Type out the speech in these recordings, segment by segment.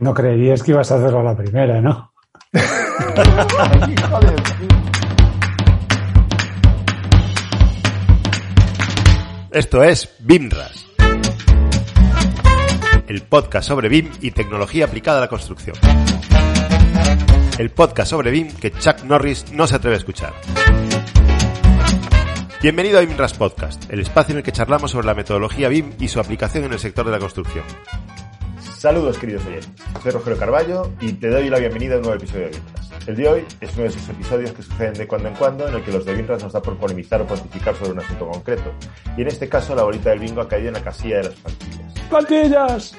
No creerías que ibas a hacerlo a la primera, ¿no? Esto es BIMRAS, el podcast sobre BIM y tecnología aplicada a la construcción. El podcast sobre BIM que Chuck Norris no se atreve a escuchar. Bienvenido a BIMRAS Podcast, el espacio en el que charlamos sobre la metodología BIM y su aplicación en el sector de la construcción. Saludos queridos oyentes, soy Rogelio Carballo y te doy la bienvenida a un nuevo episodio de Vintras. El de hoy es uno de esos episodios que suceden de cuando en cuando en el que los de Vintras nos da por polemizar o pontificar sobre un asunto concreto. Y en este caso la bolita del bingo ha caído en la casilla de las plantillas. ¡Plantillas!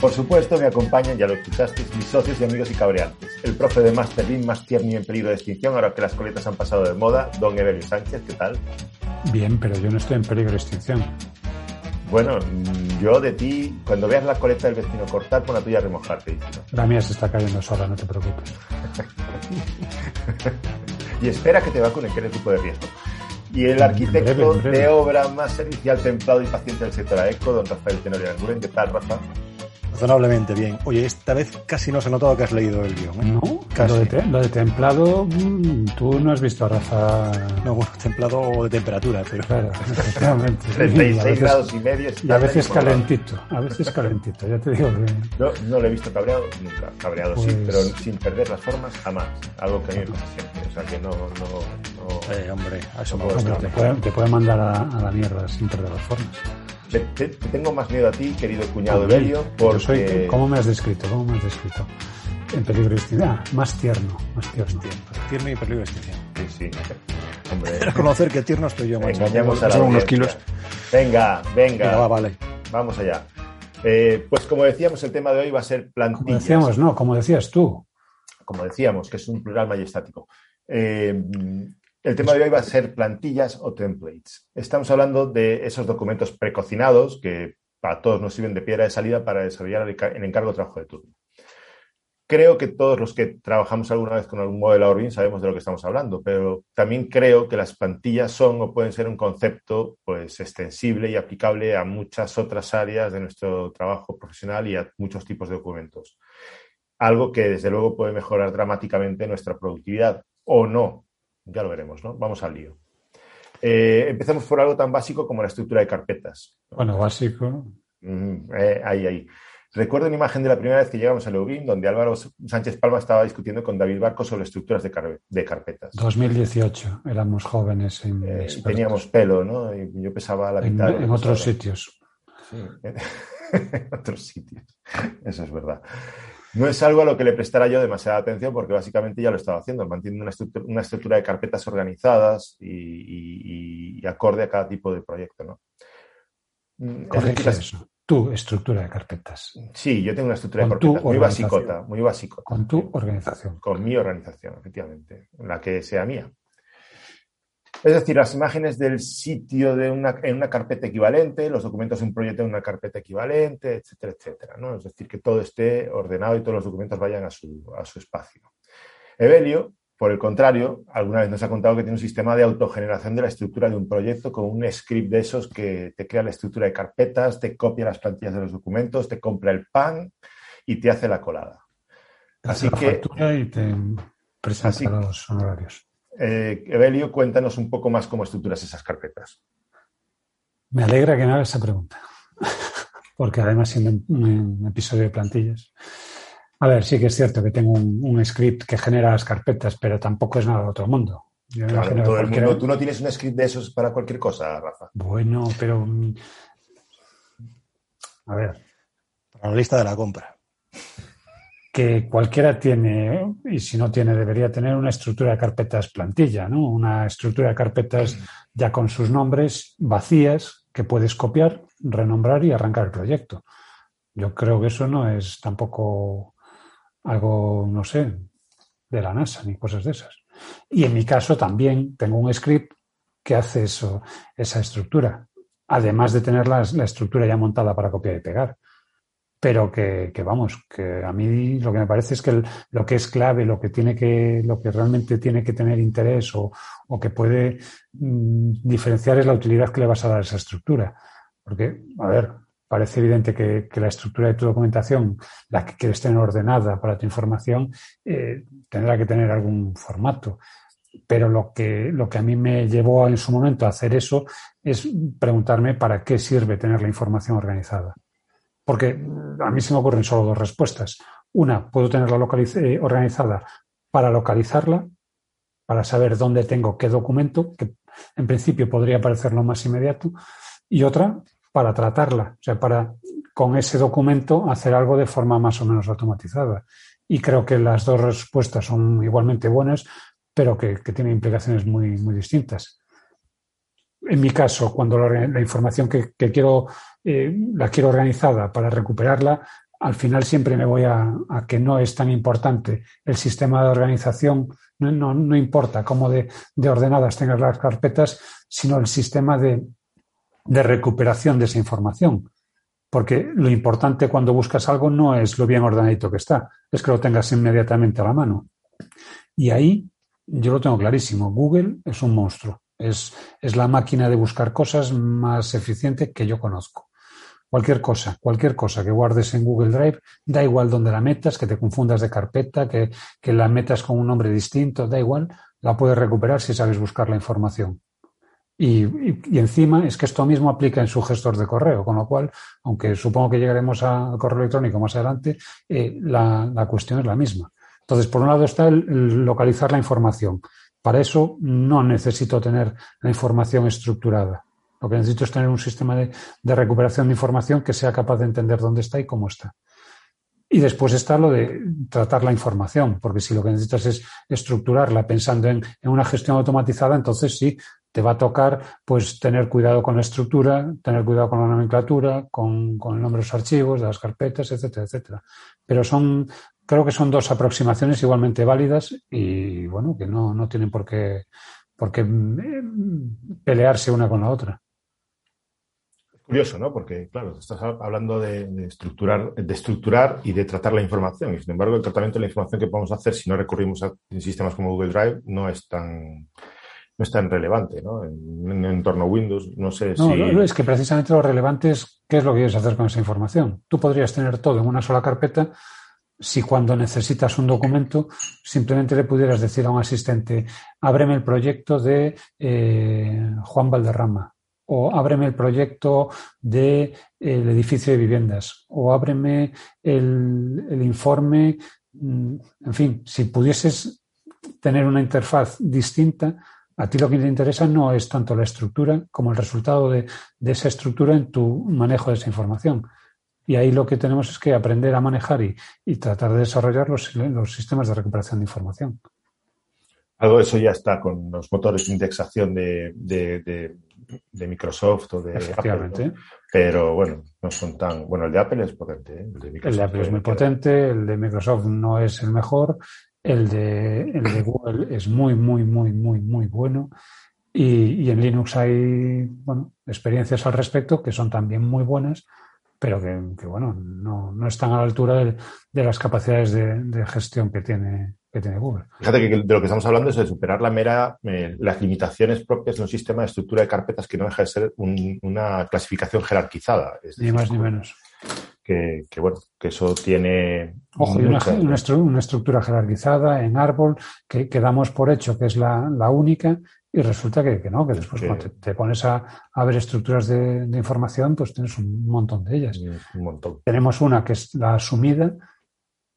Por supuesto me acompañan, ya lo escuchasteis, mis socios y amigos y cabreantes. El profe de Master BIM más tierno y en peligro de extinción ahora que las coletas han pasado de moda, don Evelio Sánchez, ¿qué tal? Bien, pero yo no estoy en peligro de extinción. Bueno, yo de ti, cuando veas la coleta del vecino cortar, pon la tuya a remojarte. La mía se está cayendo sola, no te preocupes. y espera que te vacunen, que eres grupo de riesgo. Y el En arquitecto breve, en breve. de obra más servicial, templado y paciente del sector AECO, don Rafael Tenorio Anguren. ¿Qué tal, Rafa? Razonablemente bien. Oye, esta vez casi no se ha notado que has leído el guion. ¿eh? No, Casi. lo de, te- lo de templado, mm, tú no has visto a Rafa. No, bueno, templado de temperatura, pero Claro, efectivamente. Y a 36 veces- grados y medio. Y a veces calentito, a veces calentito, ya te digo que... No, no lo he visto cabreado nunca. Cabreado sí, Pues- pero sin perder las formas, jamás. Algo que a mí me pasa siempre. O sea que no, no, no. Eh, hombre, a eso No me gusta. te, puede, te puede mandar a, a la mierda sin perder las formas. Te, te- te tengo más miedo a ti, querido cuñado Evelio, yo porque. soy- ¿Cómo me has descrito? ¿Cómo me has descrito? En peligro de extinción. Ah, más tierno, más tierno. Tierno y peligro de extinción. Sí, sí. Hombre, Reconocer que tierno estoy yo, macho. engañamos a la Son unos kilos. Venga, venga. Venga, va, vale. Vamos allá. Eh, pues como decíamos, el tema de hoy va a ser Como plantillas. decíamos, no, como decías tú. Como decíamos, que es un plural majestático. Eh, el tema de hoy va a ser plantillas o templates. Estamos hablando de esos documentos precocinados que para todos nos sirven de piedra de salida para desarrollar el, ca- el encargo de trabajo de turno. Creo que todos los que trabajamos alguna vez con algún modelo Orbin sabemos de lo que estamos hablando, pero también creo que las plantillas son o pueden ser un concepto pues extensible y aplicable a muchas otras áreas de nuestro trabajo profesional y a muchos tipos de documentos. Algo que desde luego puede mejorar dramáticamente nuestra productividad o no. Ya lo veremos, ¿no? Vamos al lío. Eh, empecemos por algo tan básico como la estructura de carpetas. Bueno, básico. Mm, eh, ahí, ahí. Recuerdo una imagen de la primera vez que llegamos a Leubin, donde Álvaro Sánchez Palma estaba discutiendo con David Barco sobre estructuras de, car- de carpetas. 2018, éramos jóvenes en Eh, teníamos pelo, ¿no? Y yo pesaba la en, mitad. en peso otros sitios. Sí, en otros sitios. Eso es verdad. No es algo a lo que le prestara yo demasiada atención porque básicamente ya lo estaba haciendo, manteniendo una estructura, una estructura de carpetas organizadas y, y- y acorde a cada tipo de proyecto. ¿no? Mm, es las- eso. Tu estructura de carpetas. Sí, yo tengo una estructura de Con carpetas muy basicota, muy basicota. Con tu organización. con mi organización, efectivamente, la que sea mía. Es decir, las imágenes del sitio de una, en una carpeta equivalente, los documentos de un proyecto en una carpeta equivalente, etcétera, etcétera. ¿no? Es decir, que todo esté ordenado y todos los documentos vayan a su, a su espacio. Evelio, por el contrario, alguna vez nos ha contado que tiene un sistema de autogeneración de la estructura de un proyecto con un script de esos que te crea la estructura de carpetas, te copia las plantillas de los documentos, te compra el pan y te hace la colada. Así Hace la que- y te presenta Así- los honorarios. Eh, Evelio, cuéntanos un poco más cómo estructuras esas carpetas. Me alegra que me hagas esa pregunta. Porque además, siendo un, un episodio de plantillas. A ver, sí que es cierto que tengo un, un script que genera las carpetas, pero tampoco es nada de otro mundo. Yo Claro, todo el mundo- tú no tienes un script de esos para cualquier cosa, Rafa. Bueno, pero. mm, A ver, Para la lista de la compra. Que cualquiera tiene, y si no tiene, debería tener una estructura de carpetas plantilla, ¿no? Una estructura de carpetas ya con sus nombres vacías que puedes copiar, renombrar y arrancar el proyecto. Yo creo que eso no es tampoco algo, no sé, de la NASA ni cosas de esas. Y en mi caso también tengo un script que hace eso, esa estructura, además de tener la, la estructura ya montada para copiar y pegar pero que, vamos, que a mí lo que me parece es que lo que es clave, lo que tiene que, lo que realmente tiene que tener interés o, que puede mm, diferenciar es la utilidad que le vas a dar a esa estructura. Porque, a ver, parece evidente que, la estructura de tu documentación, la que quieres tener ordenada para tu información, eh, tendrá que tener algún formato. Pero lo que, lo que a mí me llevó en su momento a hacer eso es preguntarme para qué sirve tener la información organizada. Porque a mí se me ocurren solo dos respuestas. Una, puedo tenerla eh, organizada para localizarla, para saber dónde tengo qué documento, que en principio podría parecer lo más inmediato. Y otra, para tratarla, o sea, para con ese documento hacer algo de forma más o menos automatizada. Y creo que las dos respuestas son igualmente buenas, pero que, tienen implicaciones muy, muy distintas. En mi caso, cuando la, información que, quiero eh, la quiero organizada para recuperarla, al final siempre me voy a, que no es tan importante el sistema de organización, no, importa cómo de, ordenadas tengas las carpetas, sino el sistema de, de, recuperación de esa información. Porque lo importante cuando buscas algo no es lo bien ordenadito que está, es que lo tengas inmediatamente a la mano. Y ahí yo lo tengo clarísimo, Google es un monstruo. Es, es, la máquina de buscar cosas más eficiente que yo conozco. Cualquier cosa, cualquier cosa que guardes en Google Drive, da igual donde la metas, que te confundas de carpeta, que, la metas con un nombre distinto, da igual, la puedes recuperar si sabes buscar la información. Y, encima es que esto mismo aplica en su gestor de correo, con lo cual, aunque supongo que llegaremos al correo electrónico más adelante, eh, la, cuestión es la misma. Entonces, por un lado está el localizar la información. Para eso no necesito tener la información estructurada. Lo que necesito es tener un sistema de, recuperación de información que sea capaz de entender dónde está y cómo está. Y después está lo de tratar la información, porque si lo que necesitas es estructurarla pensando en, una gestión automatizada, entonces sí, te va a tocar pues tener cuidado con la estructura, tener cuidado con la nomenclatura, con, el nombre de los archivos, de las carpetas, etcétera, etcétera. Pero son, creo que son dos aproximaciones igualmente válidas y bueno, que no, no tienen por qué, por qué eh, pelearse una con la otra curioso, ¿no? Porque, claro, estás hablando de, estructurar, de estructurar y de tratar la información. Y, sin embargo, el tratamiento de la información que podemos hacer si no recurrimos a sistemas como Google Drive no es tan, no es tan relevante, ¿no? En un entorno Windows, no sé si... No, es que precisamente lo relevante es qué es lo que quieres hacer con esa información. Tú podrías tener todo en una sola carpeta si cuando necesitas un documento simplemente le pudieras decir a un asistente, ábreme el proyecto de eh, Juan Valderrama o ábreme el proyecto del edificio de viviendas, o ábreme el, informe, mm, en fin, si pudieses tener una interfaz distinta, a ti lo que te interesa no es tanto la estructura como el resultado de, esa estructura en tu manejo de esa información. Y ahí lo que tenemos es que aprender a manejar y, tratar de desarrollar los, sistemas de recuperación de información. Algo de eso ya está con los motores de indexación de, de Microsoft o de Apple. Pero bueno, no son tan. Bueno, el de Apple es potente. ¿eh? El de, Apple es muy potente, el de Microsoft no es el mejor, el de, el de Google es muy, muy, muy, muy, muy bueno. Y, en Linux hay bueno, experiencias al respecto que son también muy buenas, pero que, bueno, no, no, están a la altura de, las capacidades de gestión que tiene, que tiene Google. Fíjate que de lo que estamos hablando es de superar la mera, eh, las limitaciones propias de un sistema de estructura de carpetas que no deja de ser una clasificación jerarquizada. ni más ni menos. Que, bueno, que eso tiene... Ojo, y una, una, estructura jerarquizada en árbol que, que, damos por hecho que es la, única y resulta que, no, que después cuando te, pones a, ver estructuras de, de, información, pues tienes un montón de ellas. Un montón. Tenemos una que es la asumida,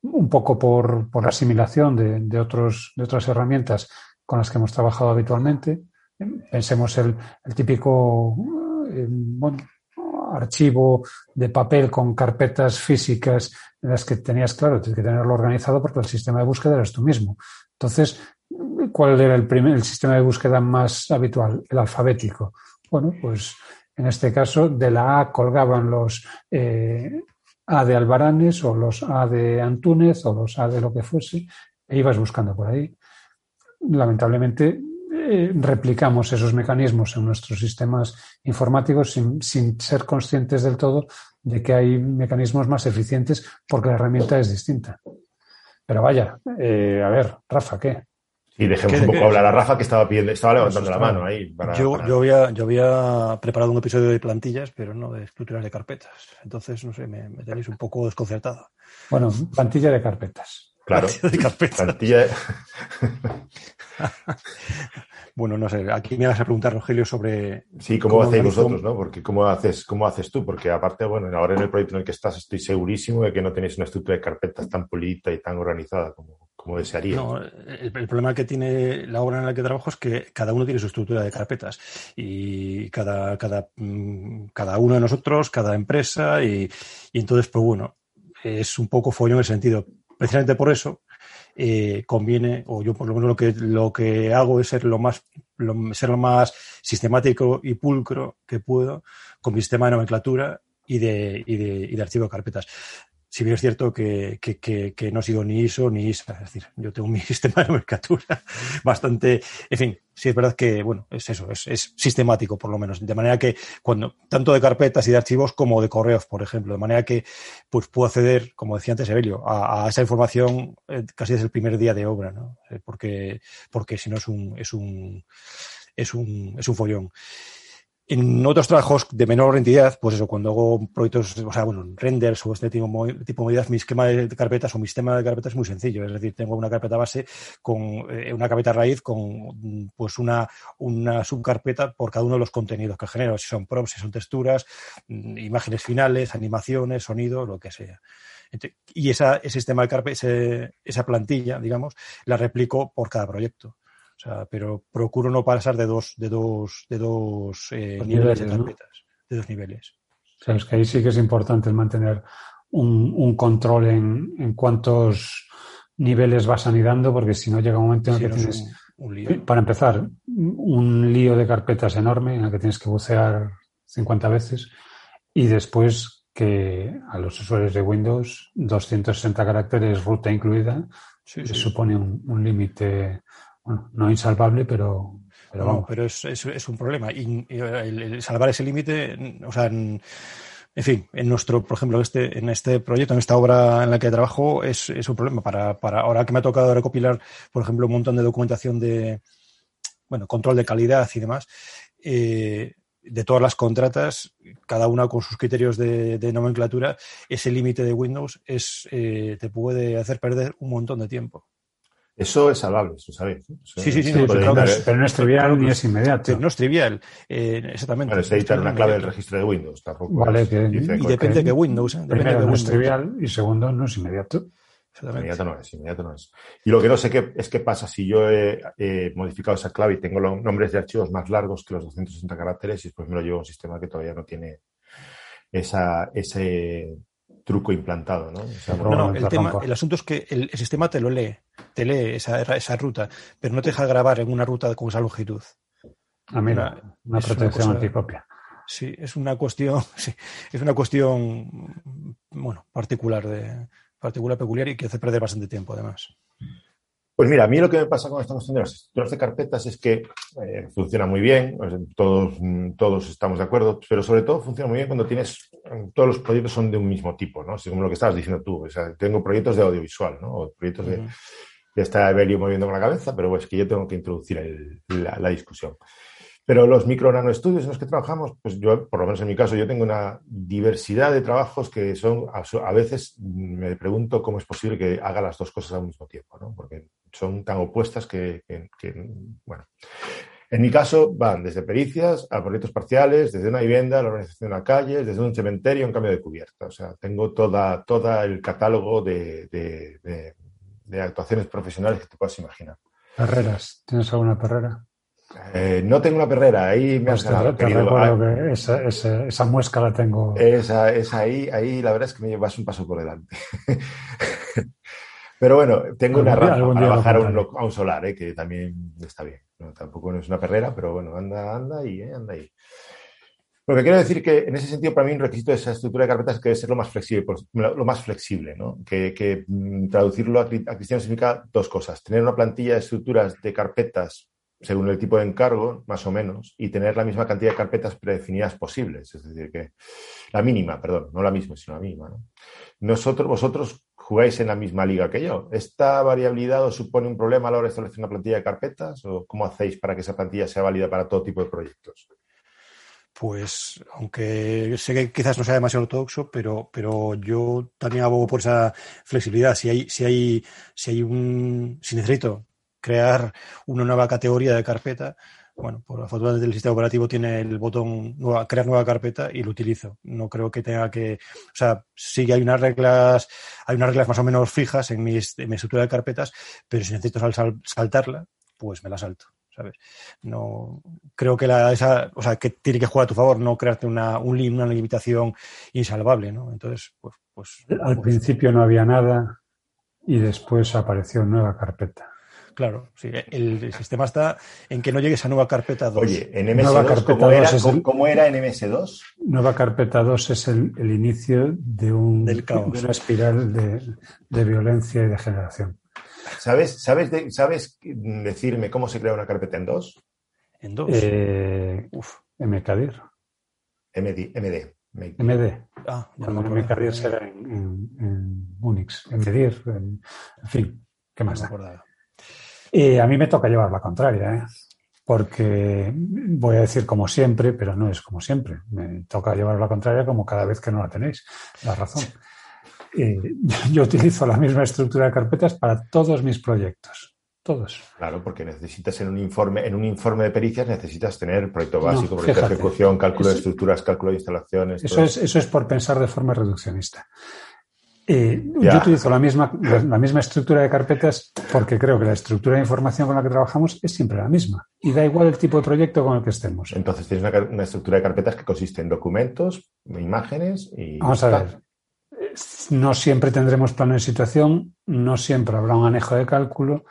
un poco por, por asimilación de, de, otros, de otras herramientas con las que hemos trabajado habitualmente. Pensemos el, el típico eh, bueno, archivo de papel con carpetas físicas en las que tenías, claro, tienes que tenerlo organizado porque el sistema de búsqueda eres tú mismo. Entonces, ¿cuál era el, primer, sistema de búsqueda más habitual? El alfabético. Bueno, pues en este caso, de la A colgaban los, eh, A de Albaranes o los A de Antúnez o los A de lo que fuese, e ibas buscando por ahí. Lamentablemente, eh, replicamos esos mecanismos en nuestros sistemas informáticos sin, sin, ser conscientes del todo de que hay mecanismos más eficientes porque la herramienta es distinta. Pero vaya, eh, a ver, Rafa, ¿qué? Y dejemos un poco hablar a Rafa que estaba pidiendo, estaba levantando la mano ahí. Para, yo, para... Yo, había, yo había preparado un episodio de plantillas, pero no de estructuras de carpetas. Entonces, no sé, me, me tenéis un poco desconcertado. Bueno, plantilla de carpetas. Claro. Plantilla de carpetas. Plantilla de... bueno, no sé, aquí me vas a preguntar, Rogelio, sobre... Sí, cómo, cómo hacéis vosotros, ¿no? Porque cómo haces, cómo haces tú, porque aparte, bueno, ahora en el proyecto en el que estás estoy segurísimo de que no tenéis una estructura de carpetas tan pulida y tan organizada como, como desearía. No, el, problema que tiene la obra en la que trabajo es que cada uno tiene su estructura de carpetas y cada, cada, cada uno de nosotros, cada empresa y, entonces, pues bueno, es un poco follón en el sentido. Precisamente por eso eh, conviene, o yo por lo menos lo que, lo que hago es ser lo más ser lo más sistemático y pulcro que puedo con mi sistema de nomenclatura y de, y de, y de archivo de carpetas si bien es cierto que, que, no sigo ni ISO ni ISA, es decir, yo tengo mi sistema de nomenclatura bastante, en fin, sí es verdad que, bueno, es eso, es, sistemático por lo menos, de manera que cuando, tanto de carpetas y de archivos como de correos, por ejemplo, de manera que pues puedo acceder, como decía antes Evelio, a, a esa información casi desde el primer día de obra, ¿no? Porque, porque si no es un, es un, es un, es un follón. En otros trabajos de menor entidad, pues eso, cuando hago proyectos, o sea, bueno, renders o este tipo, tipo de medidas, mi esquema de carpetas o mi sistema de carpetas es muy sencillo. Es decir, tengo una carpeta base con eh, una carpeta raíz con pues una, una subcarpeta por cada uno de los contenidos que genero, si son props, si son texturas, imágenes finales, animaciones, sonido, lo que sea. Y esa, ese sistema de carpeta, esa plantilla, digamos, la replico por cada proyecto. O sea, pero procuro no pasar de dos, de dos, de dos eh, niveles, niveles, de carpetas, ¿no? de dos niveles. Sabes que ahí sí que es importante mantener un, un control en, en, cuántos niveles vas anidando, porque si no llega un momento en el sí, que no tienes, un, un lío. para empezar, un lío de carpetas enorme en el que tienes que bucear 50 veces y después que a los usuarios de Windows 260 caracteres ruta incluida sí, sí. supone un, un límite bueno, no insalvable, pero, pero. No, pero es, es, es, un problema. Y, y el, el salvar ese límite, o sea, en, en, fin, en nuestro, por ejemplo, este, en este proyecto, en esta obra en la que trabajo, es, es un problema. Para, para ahora que me ha tocado recopilar, por ejemplo, un montón de documentación de, bueno, control de calidad y demás, eh, de todas las contratas, cada una con sus criterios de, de nomenclatura, ese límite de Windows es, eh, te puede hacer perder un montón de tiempo. Eso es salvable, eso sabéis. Sí, sí, sí. No, pero, pero, no es trivial ni es inmediato. No es trivial, eh, exactamente. Bueno, es editar una clave del registro de Windows. Tampoco vale, es, que, y, y depende de qué Windows. ¿eh? Depende primero, de no es trivial y segundo, no es inmediato. Inmediato no es, inmediato no es. Y lo que no sé qué es qué pasa si yo he, he, modificado esa clave y tengo los nombres de archivos más largos que los 260 caracteres y después me lo llevo a un sistema que todavía no tiene esa, ese truco implantado, ¿no? O sea, no, no, el, tema, el asunto es que el, el, sistema te lo lee, te lee esa, esa ruta, pero no te deja grabar en una ruta con esa longitud. Ah, mira, una, una protección una antipropia. Sí, es una cuestión, sí, es una cuestión, bueno, particular de, particular, peculiar y que hace perder bastante tiempo, además. Pues mira, a mí lo que me pasa con esta cuestión de las estructuras de carpetas es que eh, funciona muy bien, todos, todos estamos de acuerdo, pero sobre todo funciona muy bien cuando tienes, todos los proyectos son de un mismo tipo, ¿no? Así como lo que estabas diciendo tú, o sea, tengo proyectos de audiovisual, ¿no? O proyectos de, ya está Evelio moviendo con la cabeza, pero es que yo tengo que introducir el, la, la, discusión. Pero los micro nanoestudios en los que trabajamos, pues yo, por lo menos en mi caso, yo tengo una diversidad de trabajos que son, a veces me pregunto cómo es posible que haga las dos cosas al mismo tiempo, ¿no? Porque son tan opuestas que, bueno. En mi caso van desde pericias a proyectos parciales, desde una vivienda a la organización de calles, desde un cementerio a un cambio de cubierta. O sea, tengo toda, todo el catálogo de, actuaciones profesionales que te puedas imaginar. Perreras. ¿Tienes alguna perrera? Eh, no tengo una perrera, ahí me has pues ganado, te, te recuerdo que esa, esa, esa, muesca la tengo. Esa, esa ahí, ahí la verdad es que me llevas un paso por delante. Pero bueno, tengo una rampa para bajar a un, a un, solar, eh, que también está bien. No, tampoco no es una perrera, pero bueno, anda, anda ahí, eh, anda ahí. Lo que quiero decir que en ese sentido, para mí, un requisito de esa estructura de carpetas es que debe ser lo más flexible, lo más flexible, ¿no? Que, mm, traducirlo a, a cristiano significa dos cosas. Tener una plantilla de estructuras de carpetas según el tipo de encargo, más o menos, y tener la misma cantidad de carpetas predefinidas posibles. Es decir, que la mínima, perdón, no la misma, sino la mínima. Nosotros, vosotros jugáis en la misma liga que yo. ¿Esta variabilidad os supone un problema a la hora de establecer una plantilla de carpetas? ¿O cómo hacéis para que esa plantilla sea válida para todo tipo de proyectos? Pues, aunque sé que quizás no sea demasiado ortodoxo, pero, pero yo también abogo por esa flexibilidad. Si hay, si hay, si hay un, si necesito crear una nueva categoría de carpeta, bueno, por afortunadamente el sistema operativo tiene el botón crear nueva carpeta y lo utilizo. No creo que tenga que, o sea, sí que hay unas reglas, hay unas reglas más o menos fijas en mi, estructura de carpetas, pero si necesito saltarla, pues me la salto. ¿sabes? No creo que la esa, o sea, que tiene que jugar a tu favor, no crearte una, un, una limitación insalvable, ¿no? Entonces, pues, pues al pues principio no había nada y después apareció nueva carpeta. Claro, sí. El, sistema está en que no llegues a nueva carpeta 2. Oye, en MS2, ¿cómo, era, ¿cómo, era, en MS2? Nueva carpeta 2 es el, inicio de, un, Del caos. de una espiral de, de, violencia y de generación. ¿Sabes, sabes, ¿Sabes decirme cómo se crea una carpeta en 2? ¿En 2? Eh, uf, MKDIR. MD. MD. MD. Ah, ya Cuando MKDIR será en, en, en Unix. MDIR, en, en fin. ¿Qué más no da? Y a mí me toca llevar la contraria, ¿eh? porque voy a decir como siempre, pero no es como siempre. Me toca llevar la contraria como cada vez que no la tenéis. La razón. yo utilizo la misma estructura de carpetas para todos mis proyectos. Todos. Claro, porque necesitas en un informe, en un informe de pericias necesitas tener proyecto básico, proyecto de ejecución, cálculo de estructuras, cálculo de instalaciones. Eso es, eso es por pensar de forma reduccionista. Eh, yo utilizo la misma, la misma estructura de carpetas porque creo que la estructura de información con la que trabajamos es siempre la misma. Y da igual el tipo de proyecto con el que estemos. Entonces tienes una, una estructura de carpetas que consiste en documentos, imágenes y. Vamos a ver. No siempre tendremos plano de situación, no siempre habrá un anejo de cálculo,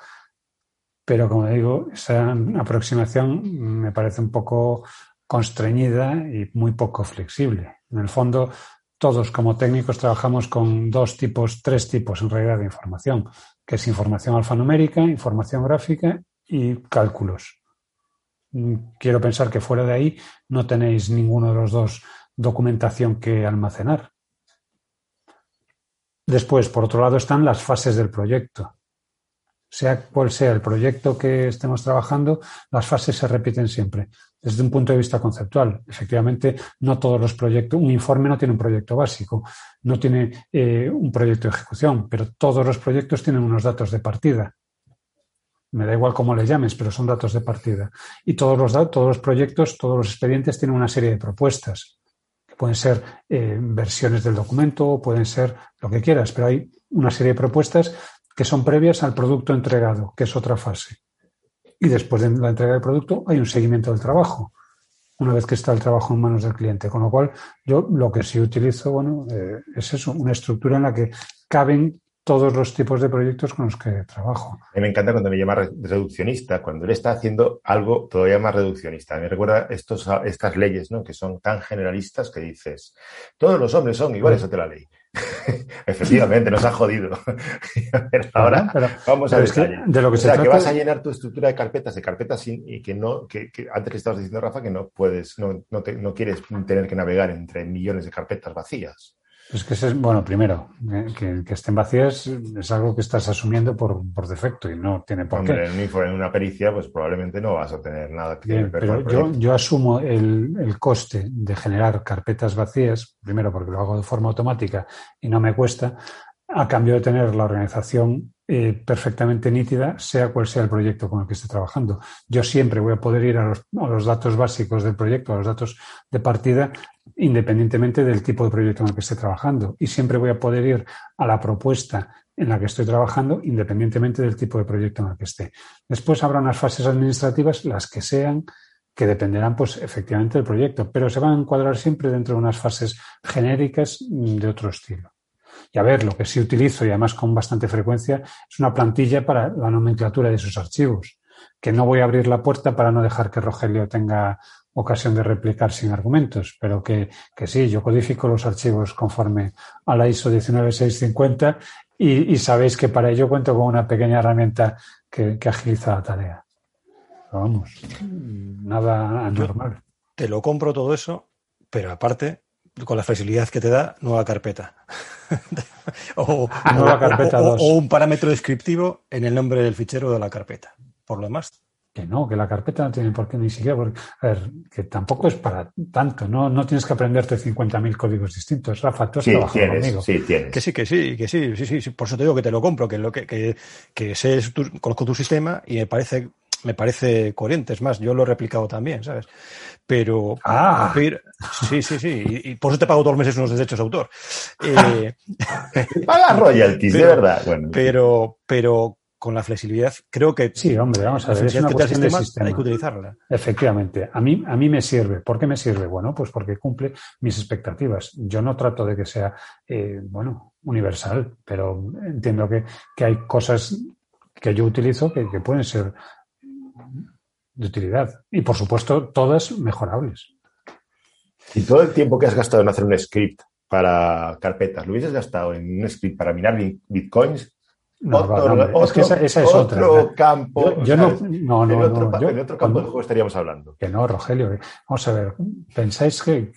pero como digo, esa aproximación me parece un poco constreñida y muy poco flexible. En el fondo, todos como técnicos trabajamos con dos tipos, tres tipos en realidad de información, que es información alfanumérica, información gráfica y cálculos. Mm, quiero pensar que fuera de ahí no tenéis ninguno de los dos documentación que almacenar. Después, por otro lado, están las fases del proyecto sea cual sea el proyecto que estemos trabajando, las fases se repiten siempre. Desde un punto de vista conceptual, efectivamente, no todos los proyectos, un informe no tiene un proyecto básico, no tiene eh, un proyecto de ejecución, pero todos los proyectos tienen unos datos de partida. Me da igual cómo le llames, pero son datos de partida. Y todos los, todos los proyectos, todos los expedientes tienen una serie de propuestas. Pueden ser eh, versiones del documento, pueden ser lo que quieras, pero hay una serie de propuestas que son previas al producto entregado, que es otra fase. Y después de la entrega del producto hay un seguimiento del trabajo, una vez que está el trabajo en manos del cliente. Con lo cual, yo lo que sí utilizo, bueno, eh, es eso, una estructura en la que caben todos los tipos de proyectos con los que trabajo. A mí me encanta cuando me llama reduccionista, cuando él está haciendo algo todavía más reduccionista. Me recuerda estos, estas leyes, ¿no? Que son tan generalistas que dices, todos los hombres son iguales ante la ley. Efectivamente, nos ha jodido. ahora vamos a ver. de lo que o sea, que vas a llenar tu estructura de carpetas, de carpetas sin, y que no, que, antes que estabas diciendo, Rafa, que no puedes, no, no, te, no quieres tener que navegar entre millones de carpetas vacías. Es que es, bueno, primero, que, estén vacías es algo que estás asumiendo por, por defecto y no tiene por Hombre, qué. En una pericia, pues probablemente no vas a tener nada que ver Pero yo, yo, asumo el, el, coste de generar carpetas vacías, primero porque lo hago de forma automática y no me cuesta, a cambio de tener la organización eh, perfectamente nítida, sea cual sea el proyecto con el que esté trabajando. Yo siempre voy a poder ir a los, a los, datos básicos del proyecto, a los datos de partida, independientemente del tipo de proyecto en el que esté trabajando. Y siempre voy a poder ir a la propuesta en la que estoy trabajando, independientemente del tipo de proyecto en el que esté. Después habrá unas fases administrativas, las que sean, que dependerán, pues, efectivamente del proyecto, pero se van a encuadrar siempre dentro de unas fases genéricas de otro estilo. Y a ver, lo que sí utilizo y además con bastante frecuencia es una plantilla para la nomenclatura de esos archivos, que no voy a abrir la puerta para no dejar que Rogelio tenga ocasión de replicar sin argumentos, pero que, que sí, yo codifico los archivos conforme a la ISO 19650 y, y sabéis que para ello cuento con una pequeña herramienta que, que agiliza la tarea. Pero vamos, nada anormal. Te lo compro todo eso, pero aparte, con la flexibilidad que te da, nueva carpeta. o, Nueva carpeta o- o- 2. o un parámetro descriptivo en el nombre del fichero de la carpeta. Por lo demás, Que no, que la carpeta no tiene por qué ni siquiera. Porque, a ver, que tampoco es para tanto. No, no tienes que aprenderte 50.000 códigos distintos. Rafa, tú has Sí, trabajado tienes, conmigo. sí, tienes. que sí, que sí, que sí, sí, sí, sí. Por eso te digo que te lo compro, que lo que, que, que sé, tu- conozco tu sistema y me parece, me parece coherente. Es más, yo lo he replicado también, ¿sabes? Pero, Ah. pero- sí, sí, sí. Y, y por eso te pago todos los meses unos derechos de autor. Eh, Paga royalties, de verdad. Bueno, pero, pero con la flexibilidad, creo que Sí, hombre, vamos a ver. Es una que cuestión de sistema, sistema. hay que utilizarla. Efectivamente, a mí, a mí me sirve. ¿Por qué me sirve? Bueno, pues porque cumple mis expectativas. Yo no trato de que sea, eh, bueno, universal, pero entiendo que, que hay cosas que yo utilizo que, que pueden ser de utilidad. Y por supuesto, todas mejorables. y todo el tiempo que has gastado en hacer un script para carpetas, ¿lo hubieses gastado en un script para minar bi- bitcoins? No, otro, va, hombre, es que esa, esa es otro otra. campo. Yo, yo no, ¿sabes? no, no, en, otro, no, pa- yo- en otro campo cuando- de juego estaríamos hablando. Que no, Rogelio. que- Vamos a ver, ¿pensáis que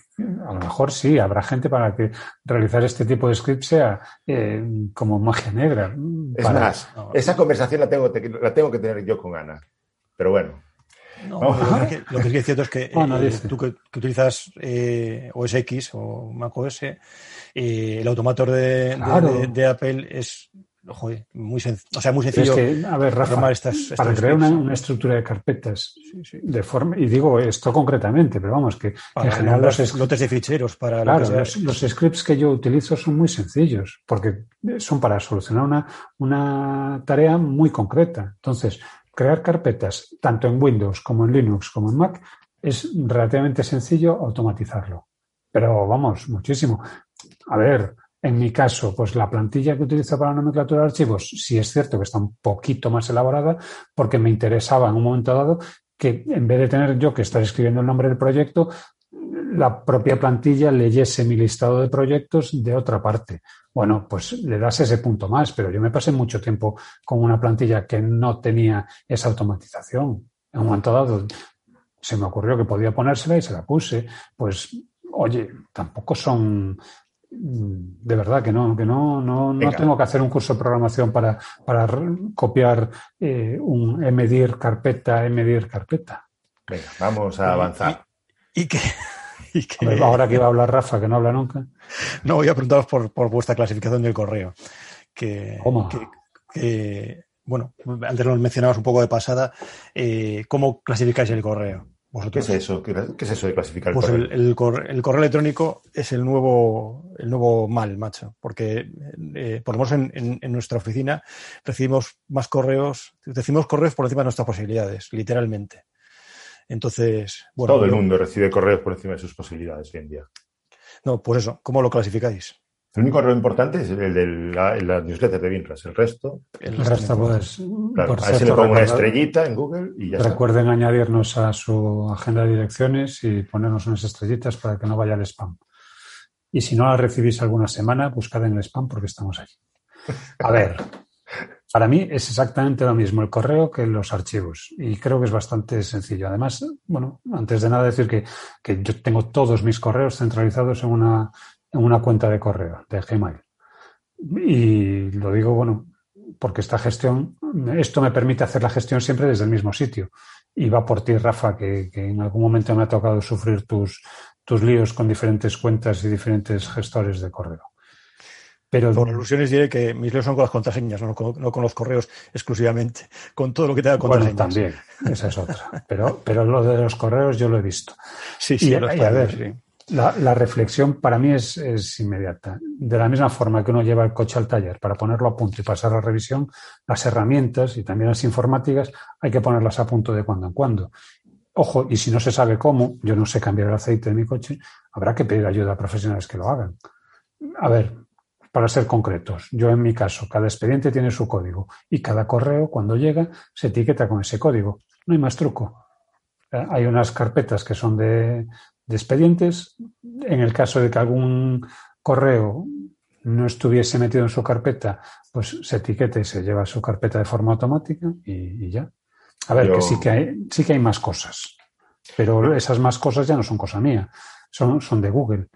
a lo mejor sí, habrá gente para que realizar este tipo de script sea eh, como magia negra? Es Para- más, no. esa conversación la tengo, te- la tengo que tener yo con Ana. Pero bueno, No, lo, que, lo que sí es cierto es que Bueno, eh, tú que, que utilizas eh, OS X o Mac OS, eh, el automator de, de- Claro. de- de Apple es joder, muy, sen- o sea, muy Pero sencillo. es que, a ver, Rafa, estas- estos para crear una, una estructura de carpetas de forma, y digo esto concretamente, pero vamos, que, para en general los, es- lotes de ficheros para lo claro, que sea. los, los scripts que yo utilizo son muy sencillos, porque son para solucionar una, una tarea muy concreta. Entonces, crear carpetas, tanto en Windows como en Linux como en Mac, es relativamente sencillo automatizarlo. Pero vamos, muchísimo. A ver, en mi caso, pues la plantilla que utilizo para nomenclatura de archivos, sí es cierto que está un poquito más elaborada, porque me interesaba en un momento dado que en vez de tener yo que estar escribiendo el nombre del proyecto, la propia plantilla leyese mi listado de proyectos de otra parte. Bueno, pues le das ese punto más, pero yo me pasé mucho tiempo con una plantilla que no tenía esa automatización. En un momento dado se me ocurrió que podía ponérsela y se la puse. Pues, oye, tampoco son de verdad que no, que no, no, no tengo que hacer un curso de programación para, para copiar eh, un medir carpeta, medir carpeta. venga, vamos a avanzar. Y que, y que- Hombre, Ahora que iba a hablar Rafa, que no habla nunca. no voy a preguntaros por, por vuestra clasificación del correo. Que, ¿Cómo? que- que, bueno, antes lo mencionabas un poco de pasada. eh, ¿Cómo clasificáis el correo? ¿Qué es eso? ¿Qué, qué es eso de clasificar Pues el el, correo? el cor- el correo electrónico es el nuevo, el nuevo mal, macho, porque eh, por lo menos en, en- en nuestra oficina recibimos más correos, recibimos correos por encima de nuestras posibilidades, literalmente. Entonces, bueno, Todo el yo- mundo recibe correos por encima de sus posibilidades hoy en día. No, pues eso, ¿cómo lo clasificáis? El único correo importante es el de la, la newsletter de Vinras. El resto, El El resto, pues, claro, por a ese le pongo una estrellita en Google y ya está. Recuerden añadirnos a su agenda de direcciones y ponernos unas estrellitas para que no vaya al spam. Y si no la recibís alguna semana, buscad en el spam porque estamos ahí. A ver, para mí es exactamente lo mismo el correo que los archivos y creo que es bastante sencillo. Además, bueno, antes de nada decir que, que yo tengo todos mis correos centralizados en una, en una cuenta de correo de Gmail. Y lo digo, bueno, porque esta gestión, esto me permite hacer la gestión siempre desde el mismo sitio. Y va por ti, Rafa, que, que en algún momento me ha tocado sufrir tus, tus líos con diferentes cuentas y diferentes gestores de correo. Pero Por alusiones diré que mis líos son con las contraseñas, no con, no con los correos exclusivamente, con todo lo que tenga bueno, contraseñas. también, esa es otra. Pero, pero lo de los correos yo lo he visto. Sí, sí, Y, los y a ver, sí. La, la reflexión para mí es, es inmediata. De la misma forma que uno lleva el coche al taller para ponerlo a punto y pasar la revisión, las herramientas y también las informáticas hay que ponerlas a punto de cuando en cuando. Ojo, y si no se sabe cómo, yo no sé cambiar el aceite de mi coche, habrá que pedir ayuda a profesionales que lo hagan. A ver, para ser concretos, yo en mi caso, cada expediente tiene su código y cada correo, cuando llega, se etiqueta con ese código. No hay más truco. hay unas carpetas que son de, de expedientes. En el caso de que algún correo no estuviese metido en su carpeta, pues se etiqueta y se lleva a su carpeta de forma automática y, ya. A ver, que sí que hay, sí que hay más cosas, pero esas más cosas ya no son cosa mía, son, son de Google.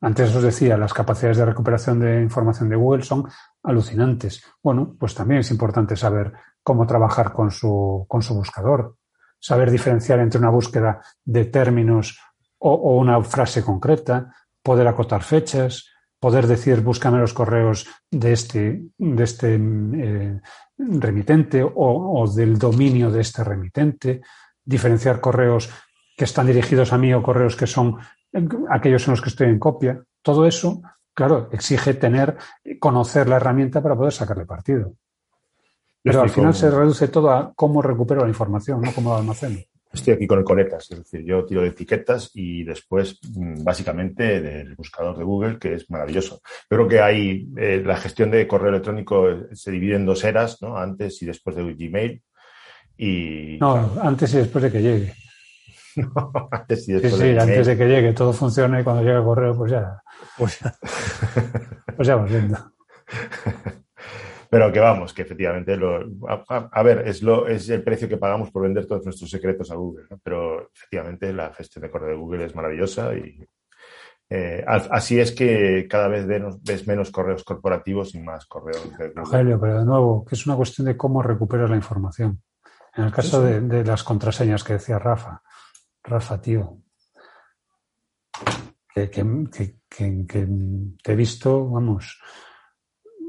Antes os decía, las capacidades de recuperación de información de Google son alucinantes. Bueno, pues también es importante saber cómo trabajar con su, con su buscador, saber diferenciar entre una búsqueda de términos o, una frase concreta, poder acotar fechas, poder decir búscame los correos de este, de este eh, remitente o, del dominio de este remitente, diferenciar correos que están dirigidos a mí o correos que son aquellos en los que estoy en copia. Todo eso, claro, exige tener, conocer la herramienta para poder sacarle partido. Pero al final se reduce todo a cómo recupero la información, no cómo la almaceno estoy aquí con el coletas, es decir, yo tiro de etiquetas y después mm, básicamente del buscador de Google, que es maravilloso. Creo que hay eh, la gestión de correo electrónico eh, se divide en dos eras, ¿no? Antes y después de Gmail. Y... No, antes y después de que llegue. No, antes y después sí, sí, de antes de que llegue, todo funcione y cuando llegue el correo, pues ya, Pues ya. pues ya vamos viendo. Pero que vamos, que efectivamente, lo, a, a, a, ver, es, lo, es el precio que pagamos por vender todos nuestros secretos a Google, ¿no? pero efectivamente la gestión de correo de Google es maravillosa y eh, así es que cada vez ves, ves, menos correos corporativos y más correos de Google. Rogelio, pero de nuevo, que es una cuestión de cómo recuperas la información. En el caso sí, sí. De, de las contraseñas que decía Rafa, Rafa, tío, que, que, que, que, te he visto, vamos,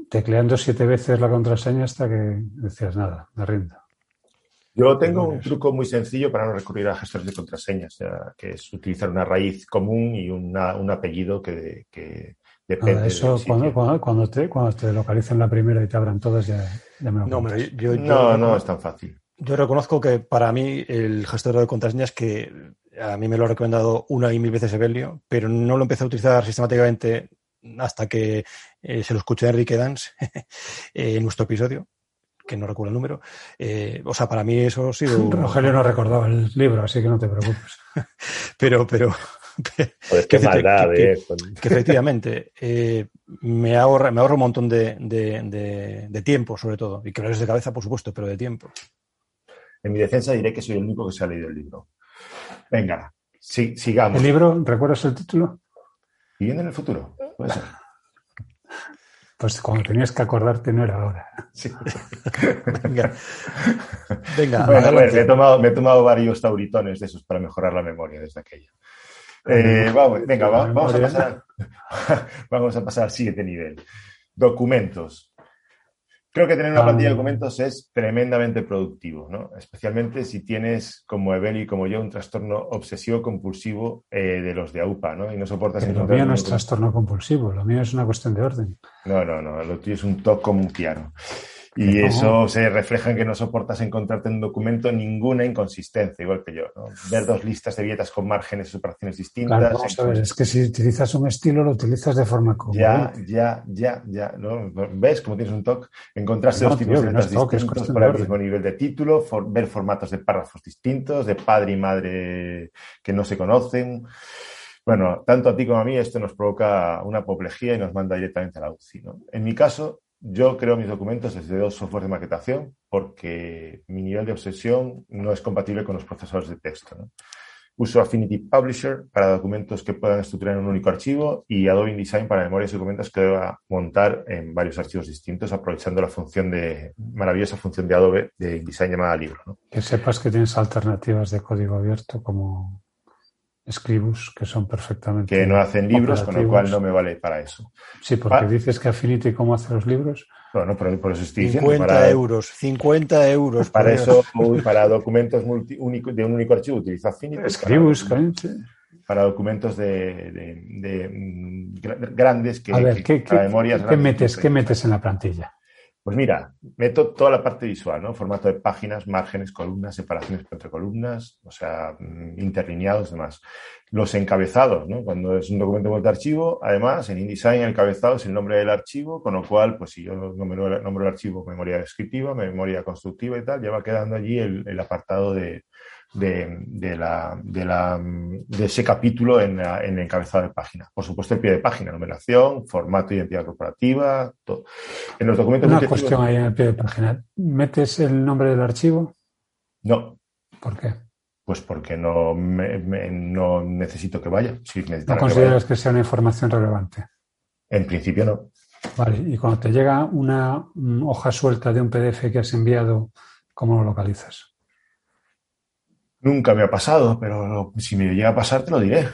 tecleando siete veces la contraseña hasta que decías nada, me rindo. Yo tengo un truco muy sencillo para no recurrir a gestores de contraseñas, que es utilizar una raíz común y una, un apellido que, que depende. Ah, eso cuando, cuando, cuando, te, cuando te localicen la primera y te abran todas ya, ya me lo No, yo, yo, no, yo, no es tan fácil. Yo reconozco que para mí el gestor de contraseñas que a mí me lo ha recomendado una y mil veces Evelio, pero no lo empecé a utilizar sistemáticamente hasta que eh, se lo escuché a Enrique Dance en nuestro episodio, que no recuerdo el número. Eh, o sea, para mí eso ha sido. Rogelio no recordaba el libro, así que no te preocupes. pero, pero. Pues qué maldad, que, eh. que, que, efectivamente eh, me, ahorra, me ahorra un montón de, de, de, de tiempo, sobre todo, y quebrares de cabeza, por supuesto, pero de tiempo. En mi defensa diré que soy el único que se ha leído el libro. Venga, sí, sigamos. ¿El libro, recuerdas el título? Viviendo en el futuro. Puede ser. Pues cuando tenías que acordarte no era ahora. Sí. Venga. Venga bueno, bueno, me, he tomado, me he tomado varios tauritones de esos para mejorar la memoria desde aquella. Eh, vamos, venga, va, vamos, a pasar, vamos a pasar al siguiente nivel. Documentos. Creo que tener una plantilla de documentos es tremendamente productivo, ¿no? Especialmente si tienes, como Evel y como yo, un trastorno obsesivo compulsivo eh, de los de AUPA, ¿no? Y no soportas Pero Lo mío no es trastorno compulsivo, lo mío es una cuestión de orden. No, no, no, lo tuyo es un toque como un piano. Y eso se refleja en que no soportas encontrarte en un documento ninguna inconsistencia, igual que yo. ¿no? Ver dos listas de dietas con márgenes y operaciones distintas. Claro, vamos a ver, es que si utilizas un estilo, lo utilizas de forma común. Ya, ya, ya, ya. ¿no? ¿Ves cómo tienes un toque? Encontrarse no, dos tipos tío, de dietas no distintos por el mismo nivel de título, for, ver formatos de párrafos distintos, de padre y madre que no se conocen. Bueno, tanto a ti como a mí esto nos provoca una apoplejía y nos manda directamente a la UCI. ¿no? En mi caso, yo creo mis documentos desde dos softwares de maquetación porque mi nivel de obsesión no es compatible con los procesadores de texto. Uso Affinity Publisher para documentos que puedan estructurar en un único archivo y Adobe InDesign para memorias y documentos que deba montar en varios archivos distintos aprovechando la función de maravillosa función de Adobe de InDesign llamada libro. Que sepas que tienes alternativas de código abierto como Scribus, que son perfectamente. Que no hacen libros, con lo cual no me vale para eso. Sí, porque ah. dices que Affinity, ¿cómo hace los libros? Bueno, por, por eso estoy 50 diciendo. Para, euros, 50 euros. Para eso, para documentos multi, único, de un único archivo, utilizo Affinity. Scribus, para, sí. para documentos de, de, de, de, grandes que. A ver, ¿qué, para memorias ¿qué, metes, ¿qué metes en la plantilla? Pues mira, meto toda la parte visual, ¿no? Formato de páginas, márgenes, columnas, separaciones entre columnas, o sea, mm, interlineados, demás. Los encabezados, ¿no? Cuando es un documento multiarchivo, además, en InDesign el encabezado es el nombre del archivo, con lo cual, pues si yo nombro, el archivo memoria descriptiva, memoria constructiva y tal, ya va quedando allí el apartado de, de, de, la, de, la, de ese capítulo en, la, en, el encabezado de página. Por supuesto, el pie de página, numeración, formato, identidad corporativa, todo. En los documentos Una cuestión ahí en el pie de página. ¿Metes el nombre del archivo? No. ¿Por qué? Pues porque no, me, me, no necesito que vaya. Si ¿No consideras que, que sea una información relevante? En principio no. Vale, y cuando te llega una hoja suelta de un PDF que has enviado, ¿cómo lo localizas? Nunca me ha pasado, pero si me llega a pasar te lo diré.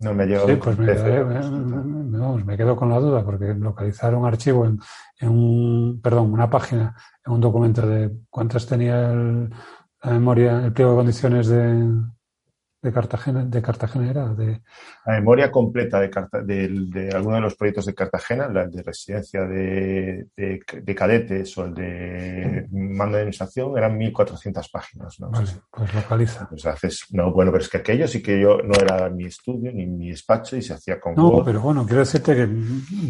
No me ha llegado. Sí, pues me, quedé, me, me, quedo con la duda, porque localizar un archivo en, en, un, perdón, una página, en un documento de cuántas tenía el, la memoria, el pliego de condiciones de, de Cartagena, de Cartagena era de la memoria completa de, Carta, de, de alguno de los proyectos de Cartagena, la de residencia de, de, de cadetes o el de mando de administración, eran 1.400 páginas. ¿no? Vale, pues localiza. Pues haces, no, bueno, pero es que aquello sí que yo no era mi estudio ni mi despacho y se hacía con No, Word. pero bueno, quiero decirte que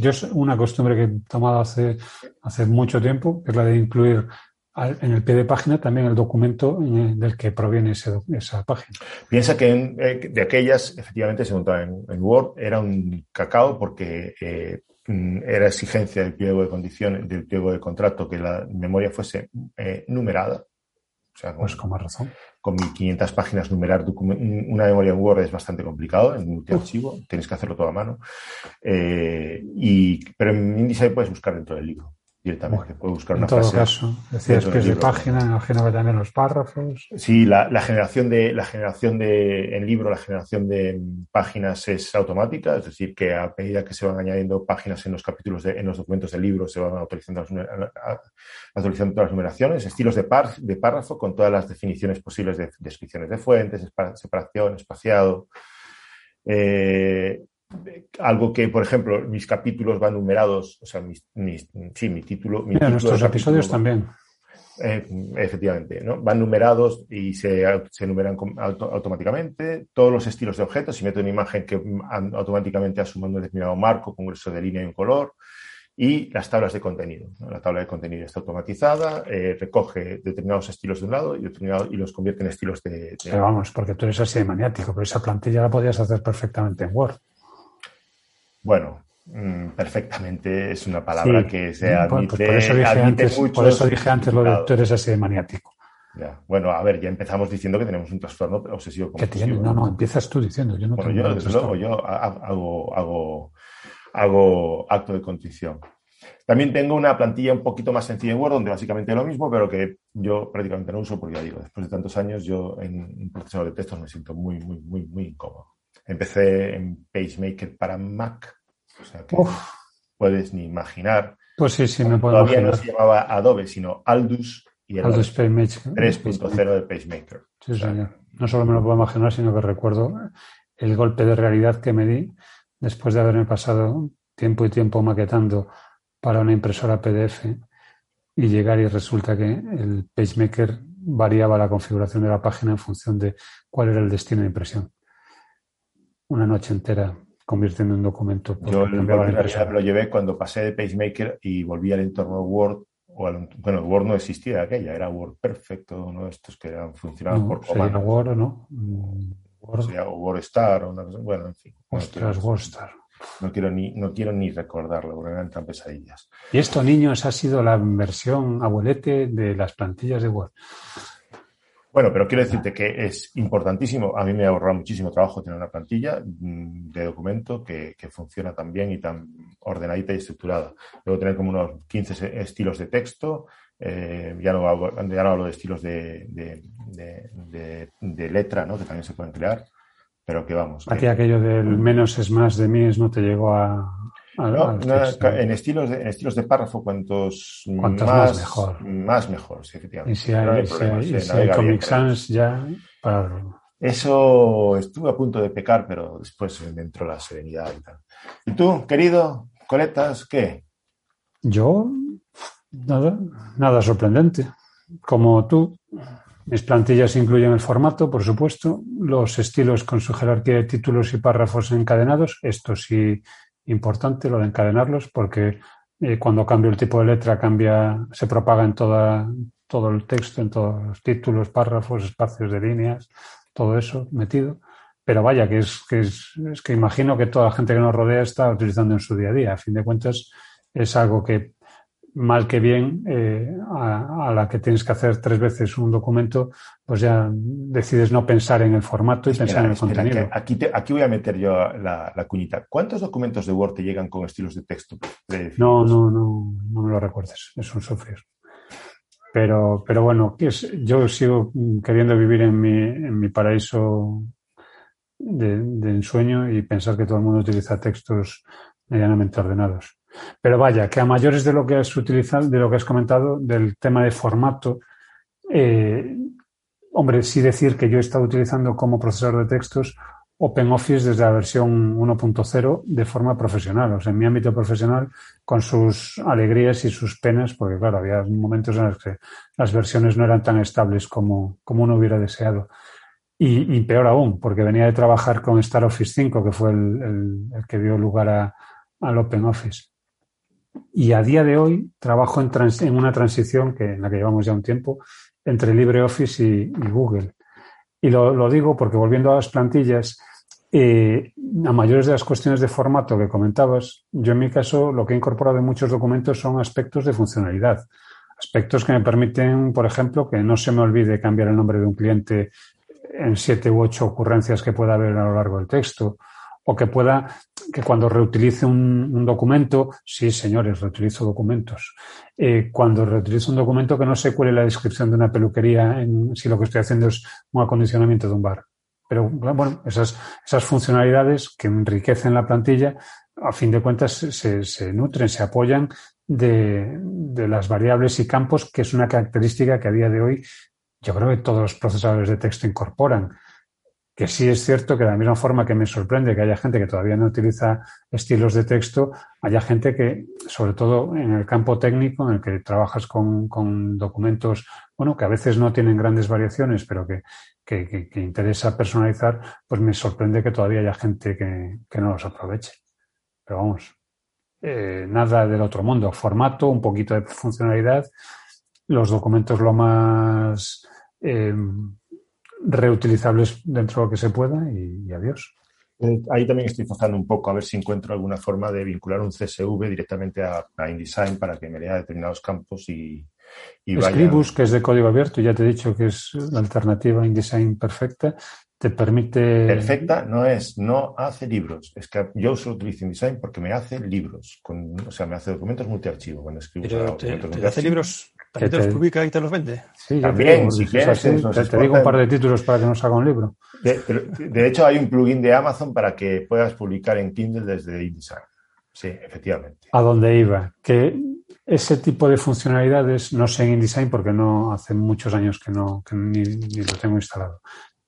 yo es una costumbre que he tomado hace, hace mucho tiempo, que es la de incluir en el pie de página también el documento del que proviene ese, esa página. Piensa que en, eh, de aquellas, efectivamente, se montaba en, en, Word, era un cacao porque eh, era exigencia del pliego de condiciones, del pliego de contrato, que la memoria fuese eh, numerada. O sea, con, pues con más razón. Con 1500 páginas numerar una memoria en Word es bastante complicado, en multiarchivo, uh. tienes que hacerlo todo a mano. Eh, y, pero en InDesign puedes buscar dentro del libro directamente. Bueno, Puedo buscar en una todo frase caso, decías que es de página, imagino que también los párrafos. Sí, la, la, generación de la generación de en libro, la generación de páginas es automática, es decir, que a medida que se van añadiendo páginas en los capítulos de, en los documentos del libro se van autorizando las, actualizando todas las numeraciones, estilos de, par, de párrafo con todas las definiciones posibles de descripciones de fuentes, separación, espaciado. Eh, algo que, por ejemplo, mis capítulos van numerados, o sea, mis, mis sí, mi título. Mi Mira, título nuestros episodios también. Eh, efectivamente, ¿no? Van numerados y se, se numeran auto, automáticamente. Todos los estilos de objetos, si meto una imagen que automáticamente asuma un determinado marco, congreso de línea y un color. Y las tablas de contenido. ¿no? La tabla de contenido está automatizada, eh, recoge determinados estilos de un lado y, y, los convierte en estilos de, de. Pero vamos, porque tú eres así de maniático, pero esa plantilla la podías hacer perfectamente en Word. Bueno, mmm, perfectamente es una palabra sí. que se admite, pues por, eso dije antes, por eso dije antes lo de tú eres así de maniático. Ya. Bueno, a ver, ya empezamos diciendo que tenemos un trastorno obsesivo ¿Qué tiene? No, no, empiezas tú diciendo. Yo no bueno, yo, desde luego, yo hago, hago, hago acto de contrición. También tengo una plantilla un poquito más sencilla en Word, donde básicamente es lo mismo, pero que yo prácticamente no uso porque ya digo, después de tantos años, yo en un procesador de textos me siento muy, muy, muy, muy incómodo. Empecé en PageMaker para Mac, o sea que Uf. puedes ni imaginar. Pues sí, sí, me puedo Todavía imaginar. no se llamaba Adobe, sino Aldus y era Aldus PageMaker 3.0 de PageMaker. Sí, o sea, señor. No solo me lo puedo imaginar, sino que recuerdo el golpe de realidad que me di después de haberme pasado tiempo y tiempo maquetando para una impresora PDF y llegar y resulta que el PageMaker variaba la configuración de la página en función de cuál era el destino de impresión. Una noche entera convirtiendo en documento. Yo lo llevé cuando pasé de PageMaker y volví al entorno Word. O al, bueno, Word no existía aquella, era Word perfecto, uno de estos que eran, funcionaban no, por comando. Word, ¿no? Word. O sea, o WordStar, o una cosa, bueno, en fin. Ostras, no WordStar. No quiero, ni, no quiero ni recordarlo, porque eran tan pesadillas. Y esto, niños, ha sido la versión abuelete de las plantillas de Word. Bueno, pero quiero decirte que es importantísimo. A mí me ha ahorrado muchísimo trabajo tener una plantilla de documento que, que funciona tan bien y tan ordenadita y estructurada. Debo tener como unos 15 estilos de texto. Eh, ya, no hablo, ya no hablo de estilos de, de, de, de, letra, ¿no? que también se pueden crear. Pero que vamos. A ti aquello del menos es más de mí no te llegó a, no, no, en, estilos de, en estilos de párrafo, cuantos, cuantos más, más, mejor. Más mejor, sí, efectivamente. Y si hay, no hay, si hay, si hay Comic Sans ya para... Eso estuve a punto de pecar, pero después me entró la serenidad y tal. ¿Y tú, querido Coletas, qué? Yo, nada, nada sorprendente. Como tú, mis plantillas incluyen el formato, por supuesto, los estilos con su jerarquía de títulos y párrafos encadenados, esto sí importante lo de encadenarlos porque eh, cuando cambio el tipo de letra cambia, se propaga en toda, todo el texto en todos los títulos, párrafos, espacios de líneas, todo eso metido. Pero vaya, que es que, es, es que imagino que toda la gente que nos rodea está utilizando en su día a día. A fin de cuentas, es algo que mal que bien, eh, a, a, la que tienes que hacer tres veces un documento, pues ya decides no pensar en el formato y espera, pensar en el espera, contenido. Aquí, te, aquí, voy a meter yo la, la, cuñita. ¿Cuántos documentos de Word te llegan con estilos de texto? No, no, no, no me lo recuerdes. Es un sufrir. Pero, pero bueno, es, yo sigo queriendo vivir en mi, en mi paraíso de, de ensueño y pensar que todo el mundo utiliza textos medianamente ordenados. Pero vaya, que a mayores de lo que has utilizado, de lo que has comentado, del tema de formato, eh, hombre, sí decir que yo he estado utilizando como procesador de textos OpenOffice desde la versión 1.0 de forma profesional, o sea, en mi ámbito profesional, con sus alegrías y sus penas, porque claro, había momentos en los que las versiones no eran tan estables como, como uno hubiera deseado. Y, peor aún, porque venía de trabajar con Star Office 5, que fue el, el, el que dio lugar a, al OpenOffice. Y a día de hoy trabajo en, en, una transición que, en la que llevamos ya un tiempo entre LibreOffice y, Google. Y lo, lo, digo porque volviendo a las plantillas, eh, a mayores de las cuestiones de formato que comentabas, yo en mi caso lo que he incorporado en muchos documentos son aspectos de funcionalidad. Aspectos que me permiten, por ejemplo, que no se me olvide cambiar el nombre de un cliente en siete u ocho ocurrencias que pueda haber a lo largo del texto, o que pueda, que cuando reutilice un, documento, sí, señores, reutilizo documentos. Eh, cuando reutilizo un documento que no se cuele la descripción de una peluquería si lo que estoy haciendo es un acondicionamiento de un bar. Pero bueno, esas, esas funcionalidades que enriquecen la plantilla, a fin de cuentas, se, se nutren, se apoyan de, de, las variables y campos, que es una característica que a día de hoy yo creo que todos los procesadores de texto incorporan que sí es cierto que de la misma forma que me sorprende que haya gente que todavía no utiliza estilos de texto, haya gente que, sobre todo en el campo técnico, en el que trabajas con, con documentos, bueno, que a veces no tienen grandes variaciones, pero que, que, interesa personalizar, pues me sorprende que todavía haya gente que, no los aproveche. Pero vamos, eh, nada del otro mundo. Formato, un poquito de funcionalidad, los documentos lo más... Eh, reutilizables dentro de lo que se pueda y, y adiós. Eh, ahí también estoy forzando un poco a ver si encuentro alguna forma de vincular un CSV directamente a, a InDesign para que me lea determinados campos y, y vaya... Scribus, que es de código abierto, ya te he dicho que es la alternativa a InDesign perfecta, te permite... Perfecta no es, no hace libros. Es que yo solo utilizo InDesign porque me hace libros, con, o sea, me hace documentos multiarchivo. Cuando escribo Pero te, te hace libros ¿También te los publica y te los vende? Sí, También, digo, si es quieres, te, te exportan- digo un par de títulos para que nos haga un libro. De, de- de hecho, hay un plugin de Amazon para que puedas publicar en Kindle desde InDesign. Sí, efectivamente. A donde iba, que ese tipo de funcionalidades, no sé en InDesign porque no hace muchos años que no que ni, ni lo tengo instalado,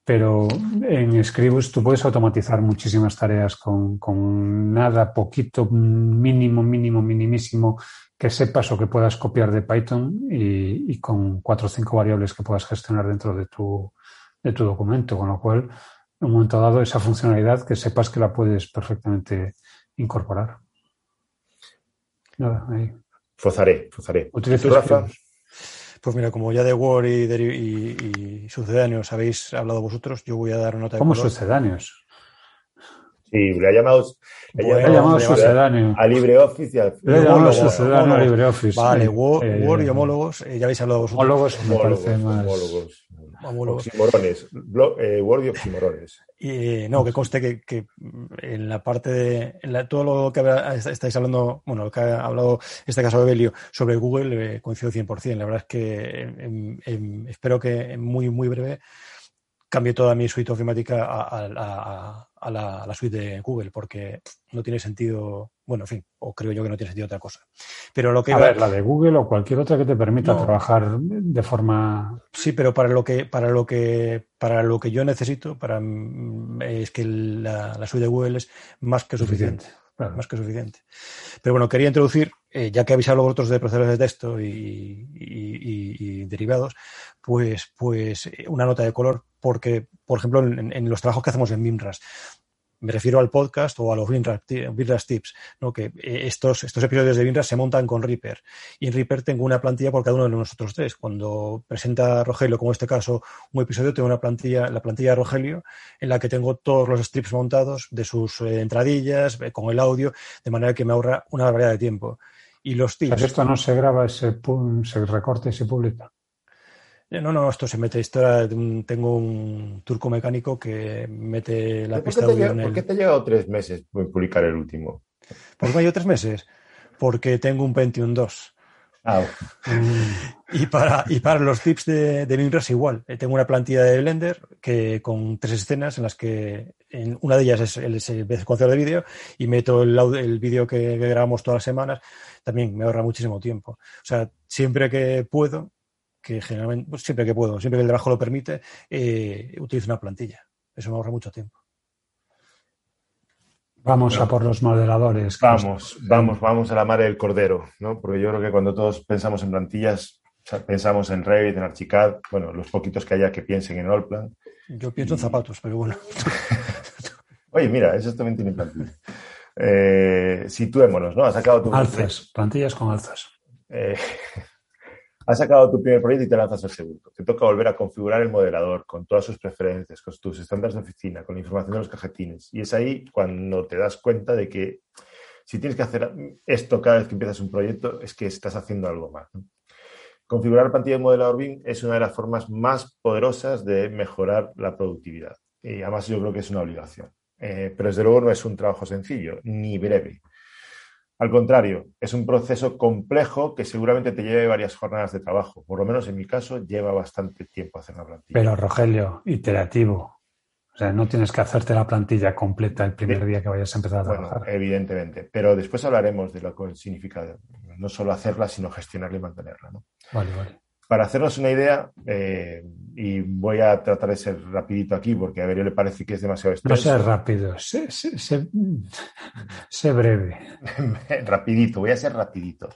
pero en Scribus tú puedes automatizar muchísimas tareas con, con nada, poquito, mínimo, mínimo, minimísimo que sepas o que puedas copiar de Python y, y con cuatro o cinco variables que puedas gestionar dentro de tu, de tu documento, con lo cual, en un momento dado, esa funcionalidad que sepas que la puedes perfectamente incorporar. Nada, ahí. Fozaré, fozaré. Utilizo ¿Tú, Rafa? Pues mira, como ya de Word y, de, y, y sucedáneos habéis hablado vosotros, yo voy a dar nota de ¿Cómo color. sucedáneos? Sí, le ha llamado, le ha Bueno, He llamado sucedáneo. a LibreOffice y al Le he llamado sucedáneo a. LibreOffice. Vale, Word, eh, Word y homólogos, eh, ya habéis hablado vosotros. Homólogos me homólogos, parece más. homólogos. Homólogos. Oximorones. Blo- eh, Word y oximorones. Y eh, no, que conste que, que en la parte de en la- todo lo que estáis hablando, bueno, lo que ha hablado en este caso Evelio sobre Google, eh, coincido 100%. La verdad es que em, em, espero que en muy, muy breve cambie toda mi suite ofimática a, a- a- a la, a la suite de Google, porque no tiene sentido, bueno, en fin, o creo yo que no tiene sentido otra cosa. Pero lo que A ver, la de Google o cualquier otra que te permita No. trabajar de forma. Sí, pero para lo que para lo que para lo que yo necesito, para mm, es que la, la suite de Google es más que suficiente. Claro. Más que suficiente. Pero bueno, quería introducir, eh, ya que habéis hablado vosotros de procesadores de texto y, y- y- y derivados, pues, pues eh, una nota de color, porque, por ejemplo, en, en los trabajos que hacemos en MIMRAS, me refiero al podcast o a los WinRAS Tips, ¿no? que eh, estos, estos episodios de WinRAS se montan con Reaper. Y en Reaper tengo una plantilla por cada uno de nosotros tres. Cuando presenta Rogelio, como en este caso, un episodio, tengo una plantilla, la plantilla de Rogelio, en la que tengo todos los strips montados de sus eh, entradillas, eh, con el audio, de manera que me ahorra una barbaridad de tiempo. Y los tips. esto no se graba, se, se recorta y se publica. No, no, esto se mete. Esto tengo un turco mecánico que mete la pista de audio en el... ¿Por qué te ha llegado tres meses publicar el último? ¿Por qué me tres meses? Porque tengo un Pentium 2. Ah. y, para, y para los tips de, de igual. Eh, tengo una plantilla de Blender que con tres escenas en las que en una de ellas es el, el de vídeo y meto el, el vídeo que, que grabamos todas las semanas. También me ahorra muchísimo tiempo. O sea, siempre que puedo, que generalmente, pues, siempre que puedo, siempre que el trabajo lo permite, eh, utilizo una plantilla. Eso me ahorra mucho tiempo. Vamos a por los modeladores. Vamos, vamos, vamos a la madre del cordero, ¿no? Porque yo creo que cuando todos pensamos en plantillas, pensamos en Revit, en Archicad, bueno, los poquitos que haya que piensen en Allplan. Yo pienso en zapatos, pero bueno. Oye, mira, eso también tiene plantilla. Eh, situémonos, ¿no? Has sacado tu... Alzas, plantillas con alzas. Eh, Has sacado tu primer proyecto y te lanzas al segundo. Te toca volver a configurar el modelador con todas sus preferencias, con tus estándares de oficina, con la información de los cajetines. Y es ahí cuando te das cuenta de que si tienes que hacer esto cada vez que empiezas un proyecto, es que estás haciendo algo mal. Configurar plantilla de modelador BIM es una de las formas más poderosas de mejorar la productividad. Y además yo creo que es una obligación. Eh, pero desde luego no es un trabajo sencillo, ni breve. Al contrario, es un proceso complejo que seguramente te lleve varias jornadas de trabajo. Por lo menos en mi caso, lleva bastante tiempo hacer la plantilla. Pero, Rogelio, iterativo. O sea, no tienes que hacerte la plantilla completa el primer día que vayas a empezar a trabajar. evidentemente. Pero después hablaremos de lo que significa no solo hacerla, sino gestionarla y mantenerla. ¿no? Vale, vale. Para hacernos una idea, eh, y voy a tratar de ser rapidito aquí porque a Verio le parece que es demasiado extenso. No sea rápido, sé, breve. rapidito, voy a ser rapidito.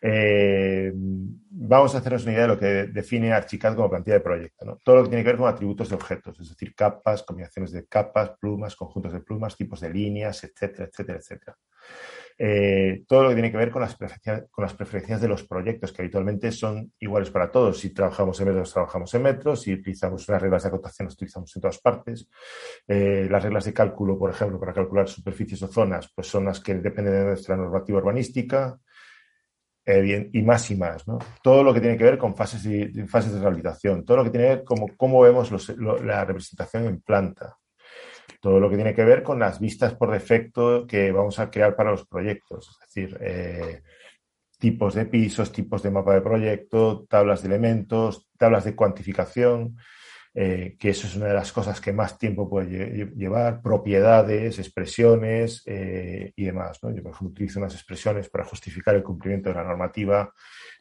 Eh, vamos a hacernos una idea de lo que define Archicad como plantilla de proyecto. Todo lo que tiene que ver con atributos de objetos, es decir, capas, combinaciones de capas, plumas, conjuntos de plumas, tipos de líneas, etcétera, etcétera, etcétera. Eh, todo lo que tiene que ver con las, preferencias de los proyectos, que habitualmente son iguales para todos. Si trabajamos en metros, trabajamos en metros. Si utilizamos unas reglas de acotación, las utilizamos en todas partes. Eh, las reglas de cálculo, por ejemplo, para calcular superficies o zonas, pues son las que dependen de nuestra normativa urbanística. Eh, y más y más, Todo lo que tiene que ver con fases fases de rehabilitación, todo lo que tiene que ver con cómo vemos la representación en planta, todo lo que tiene que ver con las vistas por defecto que vamos a crear para los proyectos, es decir, eh, tipos de pisos, tipos de mapa de proyecto, tablas de elementos, tablas de cuantificación, eh, que eso es una de las cosas que más tiempo puede llevar, propiedades, expresiones eh, y demás. Yo, por ejemplo, utilizo unas expresiones para justificar el cumplimiento de la normativa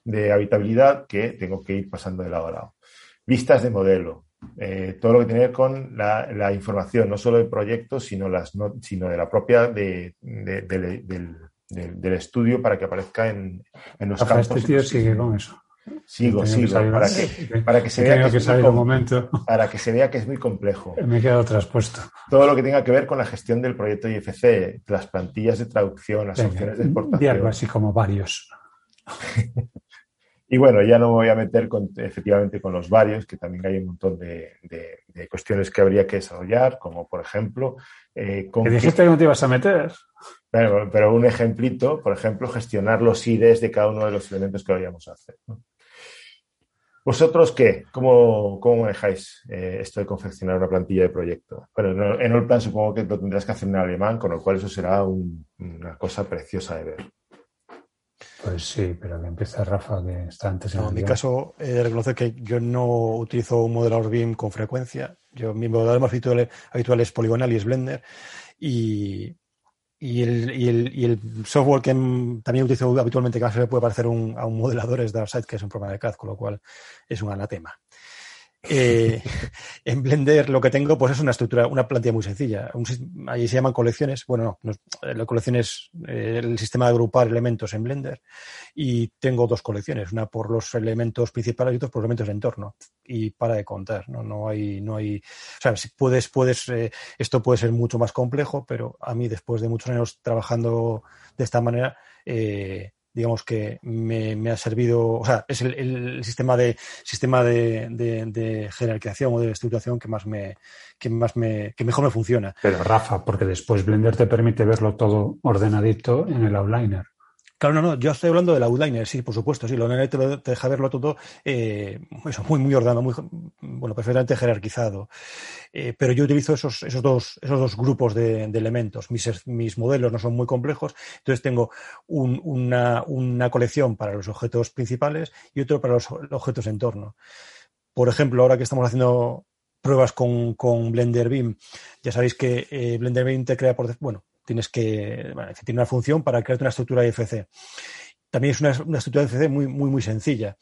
de habitabilidad que tengo que ir pasando de lado a lado. Vistas de modelo. Eh, todo lo que tiene que ver con la, información, no solo del proyecto, sino, las, sino de la propia de, del, estudio para que aparezca en, en los campos. Este tío sigue con eso. Sigo, sigo, para que, para que se vea que, es muy, momento. para que se vea que es muy complejo. Me he quedado traspuesto. Todo lo que tenga que ver con la gestión del proyecto IFC, las plantillas de traducción, las opciones de exportación. algo así como varios. Y bueno, ya no me voy a meter efectivamente con los varios, que también hay un montón de, cuestiones que habría que desarrollar, como por ejemplo... Eh, con dijiste que no te ibas a meter? Pero, un ejemplito, por ejemplo, gestionar los IDs de cada uno de los elementos que vayamos a hacer. ¿Vosotros qué? ¿Cómo, cómo manejáis eh, esto de confeccionar una plantilla de proyecto? Bueno, en el plan supongo que lo tendrás que hacer en alemán, con lo cual eso será una cosa preciosa de ver. Pues sí, pero que empieza Rafa, que está antes en, en mi caso, he de reconocer que yo no utilizo un modelador BIM con frecuencia. Yo, mi modelador más habitual, es Polygonal y es Blender. Y, y, el, y, el, y, el, software que también utilizo habitualmente, que más se puede parecer un, a un modelador, es Darkseid, que es un programa de CAD, con lo cual es un anatema. Eh, en Blender lo que tengo pues es una estructura, una plantilla muy sencilla. ahí se llaman colecciones. Bueno, no, eh, la colección es eh, el sistema de agrupar elementos en Blender. Y tengo dos colecciones, una por los elementos principales y otra por los elementos de entorno. Y para de contar, no, no hay, no hay. O sea, si puedes, puedes, esto puede ser mucho más complejo, pero a mí después de muchos años trabajando de esta manera, eh, digamos que me, ha servido, o sea, es el, sistema de sistema de, de, jerarquización o de estructuración que más me que más me que mejor me funciona. Pero Rafa, porque después Blender te permite verlo todo ordenadito en el outliner. Claro, no, no, yo estoy hablando del outliner, sí, por supuesto, sí, el outliner te, deja verlo todo eh, eso, muy, muy ordenado, muy, bueno, perfectamente jerarquizado. Eh, pero yo utilizo esos, esos, dos, esos dos grupos de, elementos. Mis, mis, modelos no son muy complejos, entonces tengo una, una, colección para los objetos principales y otro para los, objetos en torno. Por ejemplo, ahora que estamos haciendo pruebas con, con Blender Beam, ya sabéis que eh, Blender Beam te crea por, bueno, tienes que, bueno, tiene una función para crearte una estructura IFC. También es una, estructura IFC muy, muy, muy sencilla.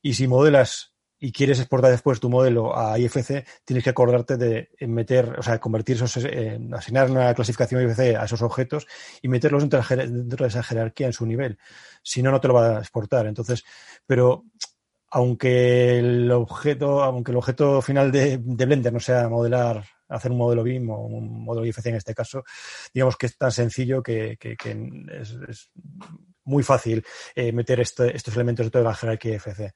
Y si modelas y quieres exportar después tu modelo a IFC, tienes que acordarte de meter, o sea, convertir esos, eh, asignar una clasificación IFC a esos objetos y meterlos dentro de, esa jerarquía en su nivel. Si no, no te lo va a exportar. Entonces, pero aunque el objeto, aunque el objeto final de Blender no sea modelar hacer un modelo BIM o un modelo IFC en este caso, digamos que es tan sencillo que, es, muy fácil eh, meter este, estos elementos de toda la jerarquía IFC.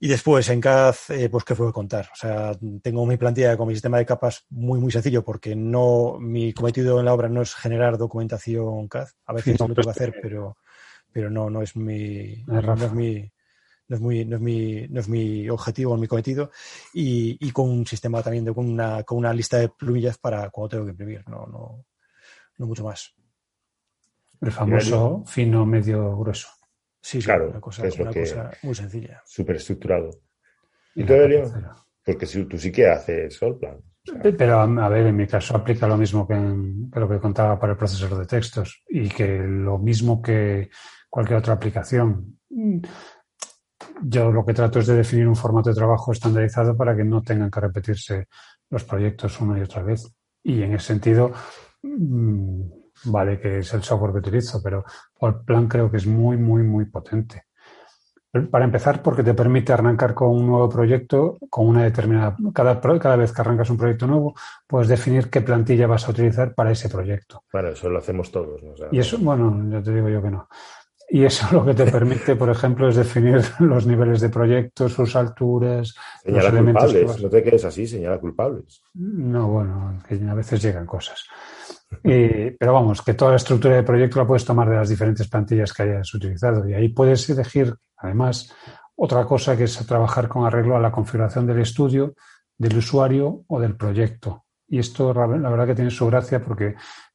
Y después en CAD, eh, pues qué puedo contar. O sea, tengo mi plantilla con mi sistema de capas muy, muy sencillo porque no, mi cometido en la obra no es generar documentación CAD. A veces lo tengo que hacer, pero, pero no, no es mi, no es mi, no es, muy, no es, mi, no es mi objetivo, mi cometido, y, con un sistema también, de, con, una, con una lista de plumillas para cuando tengo que imprimir, no, no, no mucho más. El famoso fino, medio, grueso. Sí, claro, una cosa, es una cosa muy sencilla. Súper estructurado. ¿Y, todavía? Porque si, tú sí que haces Solplan. Pero a ver, en mi caso aplica lo mismo que, que, lo que contaba para el procesor de textos y que lo mismo que cualquier otra aplicación yo lo que trato es de definir un formato de trabajo estandarizado para que no tengan que repetirse los proyectos una y otra vez. Y en ese sentido, mm, vale que es el software que utilizo, pero el plan creo que es muy, muy, muy potente. Para empezar, porque te permite arrancar con un nuevo proyecto, con una determinada. Cada, cada vez que arrancas un proyecto nuevo, puedes definir qué plantilla vas a utilizar para ese proyecto. Bueno, eso lo hacemos todos. y eso, bueno, ya te digo yo que no. Y eso lo que te permite, por ejemplo, es definir los niveles de proyectos, sus alturas. Señala culpables, no te quedes así, señala culpables. No, bueno, que a veces llegan cosas. pero vamos, que toda la estructura de proyecto la puedes tomar de las diferentes plantillas que hayas utilizado. Y ahí puedes elegir, además, otra cosa que es trabajar con arreglo a la configuración del estudio, del usuario o del proyecto. Y esto, la verdad, que tiene su gracia porque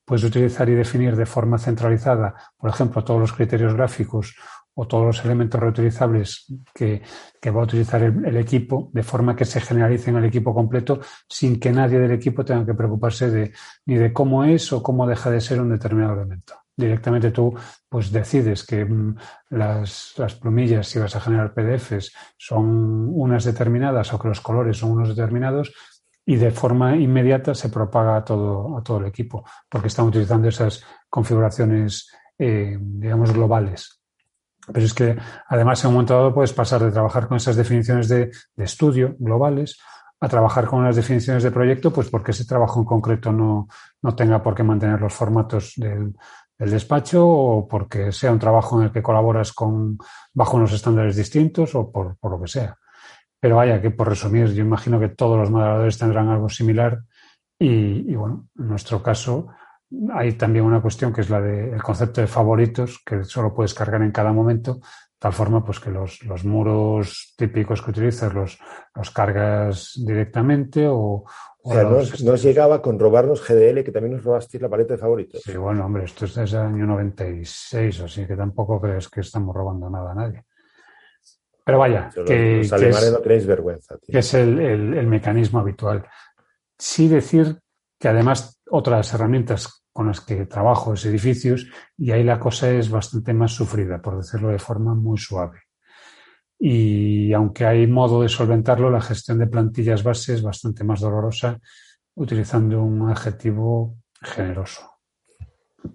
puedes utilizar y definir de forma centralizada, por ejemplo, todos los criterios gráficos o todos los elementos reutilizables que, va a utilizar el, equipo, de forma que se generalicen el equipo completo sin que nadie del equipo tenga que preocuparse de, ni de cómo es o cómo deja de ser un determinado elemento. Directamente tú pues decides que mm, las, las plumillas, si vas a generar PDFs, son unas determinadas o que los colores son unos determinados y de forma inmediata se propaga a todo, a todo el equipo, porque están utilizando esas configuraciones, eh, digamos, globales. Pero es que además en un momento dado puedes pasar de trabajar con esas definiciones de, estudio globales a trabajar con las definiciones de proyecto, pues porque ese trabajo en concreto no, no tenga por qué mantener los formatos del, del despacho o porque sea un trabajo en el que colaboras con, bajo unos estándares distintos o por, por lo que sea. Pero vaya, que por resumir, yo imagino que todos los modeladores tendrán algo similar y, bueno, en nuestro caso hay también una cuestión que es la del concepto de favoritos, que solo puedes cargar en cada momento, tal forma pues que los, los muros típicos que utilizas los, los cargas directamente o... O, sea, no, llegaba con robarnos GDL, que también nos robaste la paleta de favoritos. Sí, bueno, hombre, esto es desde el año 96, así que tampoco crees que estamos robando nada a nadie. Pero vaya, que, los alemanes no tenéis vergüenza. Que es el, mecanismo habitual. Sí decir que además otras herramientas con las que trabajo es edificios y ahí la cosa es bastante más sufrida, por decirlo de forma muy suave. y aunque hay modo de solventarlo, la gestión de plantillas base es bastante más dolorosa utilizando un adjetivo generoso.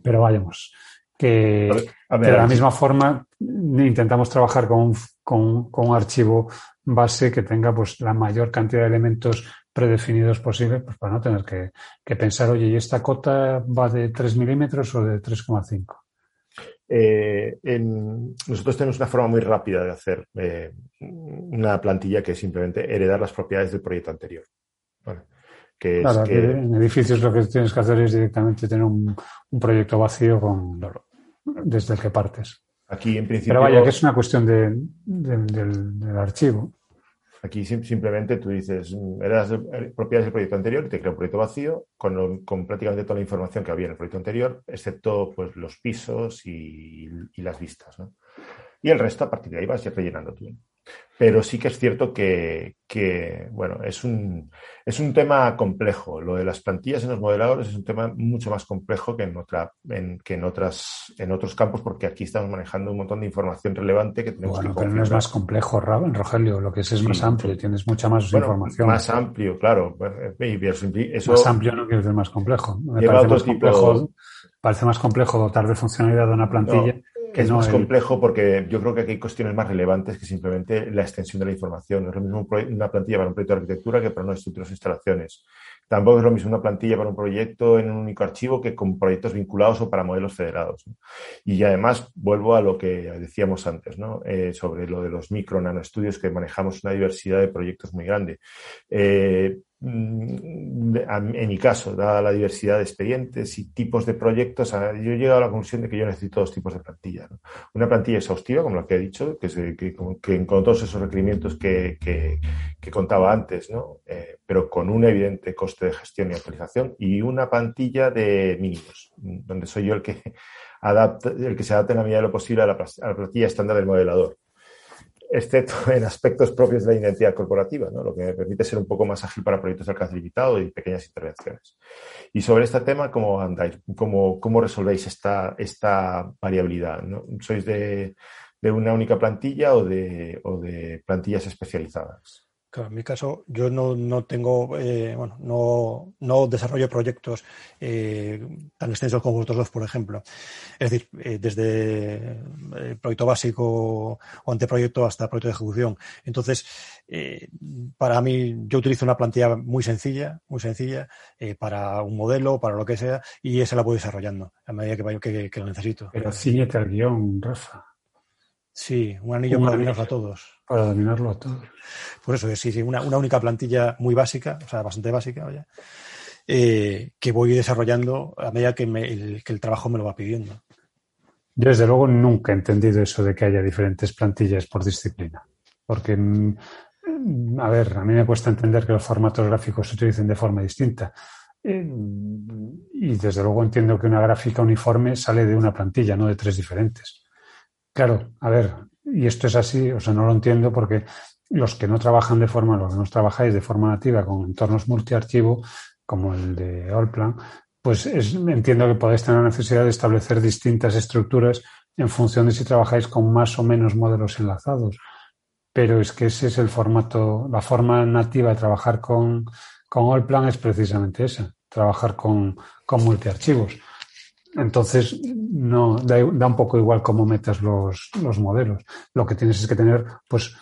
Pero vayamos, que, de la misma forma intentamos trabajar con un, con, un, archivo base que tenga pues, la mayor cantidad de elementos predefinidos posible pues, para no tener que, que pensar, oye, ¿y esta cota va de 3 milímetros o de 3,5? Eh, nosotros tenemos una forma muy rápida de hacer eh, una plantilla que es simplemente heredar las propiedades del proyecto anterior. Que claro, en edificios lo que tienes que hacer es directamente tener un, proyecto vacío con, desde el que partes. Aquí, en principio. Pero vaya, que es una cuestión del, del archivo. Aquí simplemente tú dices, eras propiedades del proyecto anterior y te crea un proyecto vacío con, con, prácticamente toda la información que había en el proyecto anterior, excepto pues, los pisos y, y las vistas. ¿no? Y el resto, a partir de ahí, vas rellenando tú. Pero sí que es cierto que, bueno, es un, es un tema complejo. Lo de las plantillas en los modeladores es un tema mucho más complejo que en, otra, en, que en, otras, en otros campos, porque aquí estamos manejando un montón de información relevante que tenemos bueno, pero no es más complejo, Rogelio. Lo que es es más amplio, tienes mucha más información. Más amplio, claro. Eso más amplio no quiere decir más complejo. Me parece más, complejo, parece más complejo dotar de funcionalidad de una plantilla es más complejo porque yo creo que aquí hay cuestiones más relevantes que simplemente la extensión de la información. No es lo mismo una plantilla para un proyecto de arquitectura que para una estructura de instalaciones. Tampoco es lo mismo una plantilla para un proyecto en un único archivo que con proyectos vinculados o para modelos federados. Y además vuelvo a lo que decíamos antes, ¿no? Eh, sobre lo de los micro nanoestudios que manejamos una diversidad de proyectos muy grande. Eh, en mi caso, dada la diversidad de expedientes y tipos de proyectos, yo he llegado a la conclusión de que yo necesito dos tipos de plantilla. Una plantilla exhaustiva, como la que he dicho, que, que, con todos esos requerimientos que, contaba antes, ¿no? Eh, pero con un evidente coste de gestión y actualización, y una plantilla de mínimos, donde soy yo el que, adapta, el que se adapte en la medida de lo posible a la plantilla estándar del modelador excepto en aspectos propios de la identidad corporativa, ¿no? lo que me permite ser un poco más ágil para proyectos de alcance limitado y pequeñas intervenciones. Y sobre este tema, ¿cómo andáis? ¿Cómo, cómo resolvéis esta, variabilidad? ¿Sois de, una única plantilla o de plantillas especializadas? En mi caso, yo no, tengo, eh, bueno, no, no, desarrollo proyectos eh, tan extensos como vosotros dos, por ejemplo. Es decir, eh, desde el proyecto básico o anteproyecto hasta proyecto de ejecución. Entonces, para mí, yo utilizo una plantilla muy sencilla, muy sencilla, para un modelo, para lo que sea, y esa la voy desarrollando a medida que, que, que lo necesito. Pero ciñete al guion, Rafa. Sí, un anillo para dominarlo a todos. Para dominarlo a todos. Por eso, sí, sí, una, única plantilla muy básica, o sea, bastante básica, vaya, eh, que voy desarrollando a medida que, el, que el trabajo me lo va pidiendo. Yo, desde luego, nunca he entendido eso de que haya diferentes plantillas por disciplina. Porque, mm, a ver, a mí me cuesta entender que los formatos gráficos se utilicen de forma distinta. Eh, y desde luego entiendo que una gráfica uniforme sale de una plantilla, no de tres diferentes. Claro, a ver, y esto es así, o sea, no lo entiendo porque los que no trabajan de forma, los que no trabajáis de forma nativa con entornos multiarchivo, como el de Allplan, pues entiendo que podéis tener la necesidad de establecer distintas estructuras en función de si trabajáis con más o menos modelos enlazados. Pero es que ese es el formato, la forma nativa de trabajar con, con Allplan es precisamente esa, trabajar con, con multiarchivos. Entonces, no, da, un poco igual cómo metas los, los, modelos. Lo que tienes es que tener, pues,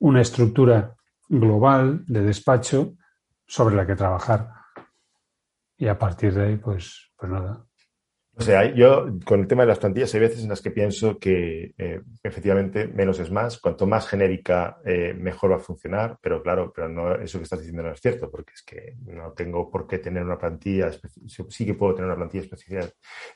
una estructura global de despacho sobre la que trabajar. Y a partir de ahí, pues, pues nada, o sea, yo con el tema de las plantillas hay veces en las que pienso que eh, efectivamente menos es más. Cuanto más genérica, eh, mejor va a funcionar. Pero claro, pero no, eso que estás diciendo no es cierto, porque es que no tengo por qué tener una plantilla. Sí que puedo tener una plantilla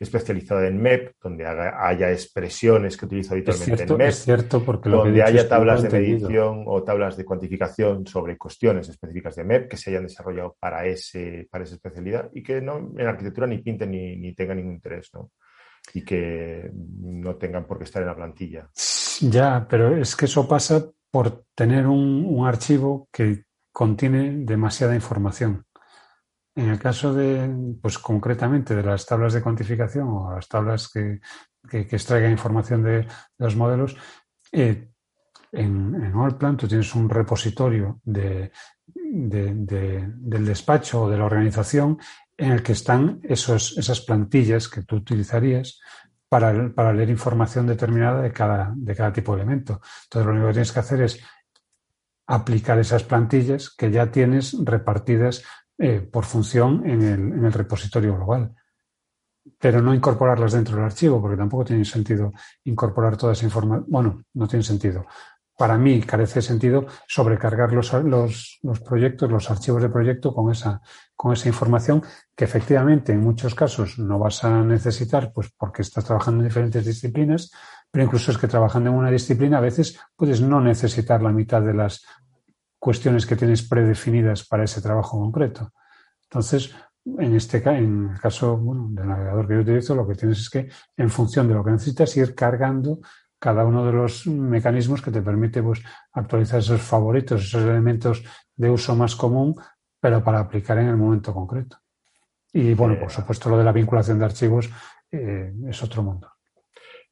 especializada en MEP, donde haya expresiones que utilizo habitualmente en MEP. Es cierto, porque donde haya tablas de medición o tablas de cuantificación sobre cuestiones específicas de MEP que se hayan desarrollado para, ese, para esa especialidad y que no en arquitectura ni pinten ni, ni tengan ningún y que no tengan por qué estar en la plantilla. Ya, pero es que eso pasa por tener un, archivo que contiene demasiada información. En el caso de, pues concretamente, de las tablas de cuantificación o las tablas que, que, extraigan información de, los modelos, eh, en, en Allplan tú tienes un repositorio de, del despacho o de la organización en el que están esos, esas plantillas que tú utilizarías para, para, leer información determinada de cada, de cada tipo de elemento. Entonces, lo único que tienes que hacer es aplicar esas plantillas que ya tienes repartidas eh, por función en el, en el, repositorio global. Pero no incorporarlas dentro del archivo, porque tampoco tiene sentido incorporar toda esa información. Bueno, no tiene sentido para mí carece de sentido sobrecargar los, los, los, proyectos, los archivos de proyecto con esa, con esa información que efectivamente en muchos casos no vas a necesitar, pues porque estás trabajando en diferentes disciplinas, pero incluso es que trabajando en una disciplina a veces puedes no necesitar la mitad de las cuestiones que tienes predefinidas para ese trabajo concreto. Entonces, en este en el caso del navegador que yo utilizo, lo que tienes es que, en función de lo que necesitas, ir cargando cada uno de los mecanismos que te permite pues, actualizar esos favoritos, esos elementos de uso más común, pero para aplicar en el momento concreto. Y bueno, por supuesto, lo de la vinculación de archivos eh, es otro mundo.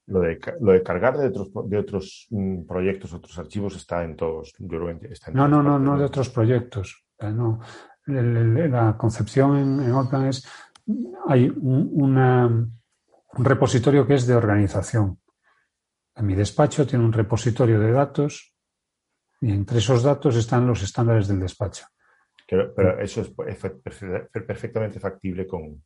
Lo de, lo de cargar de otros, de otros mm, proyectos, otros archivos, está en todos. Está en no, no, no, no de otros proyectos. No. la concepción en, en es, hay un, una, un repositorio que es de organización mi despacho tiene un repositorio de datos y entre esos datos están los estándares del despacho. Pero, eso es perfectamente factible con,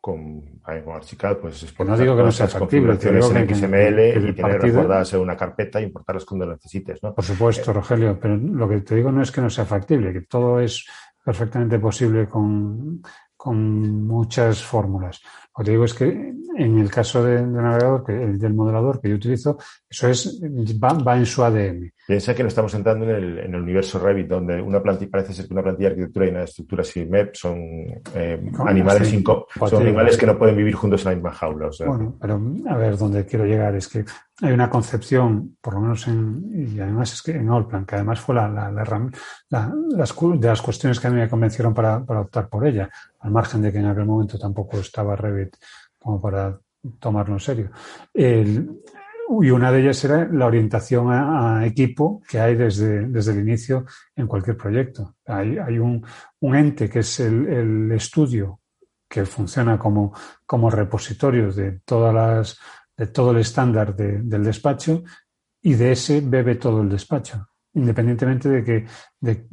con, con Archicad, pues es no digo que no sea factible, en XML y tener guardadas en una carpeta y importarlas cuando necesites, ¿no? Por supuesto, eh, Rogelio, pero lo que te digo no es que no sea factible, que todo es perfectamente posible con, con muchas fórmulas. Lo que digo es que en el caso de, navegador, que, del modelador que yo utilizo, eso es va, en su ADN. Piensa que nos estamos entrando en el, en el universo Revit, donde una plantilla parece ser que una plantilla de arquitectura y una estructura SIMEP son eh, animales, son animales que no pueden vivir juntos en la misma jaula. Bueno, pero a ver, donde quiero llegar es que hay una concepción, por lo menos en, y además es que en Allplan, que además fue la, la, la, las, de las cuestiones que a mí me convencieron para, para optar por ella, al margen de que en aquel momento tampoco estaba Revit como para tomarlo en serio. y una de ellas era la orientación a, equipo que hay desde, desde, el inicio en cualquier proyecto. Hay, hay un, un, ente que es el, el estudio que funciona como, como repositorio de todas las de todo el estándar de, del despacho y de ese bebe todo el despacho, independientemente de que, de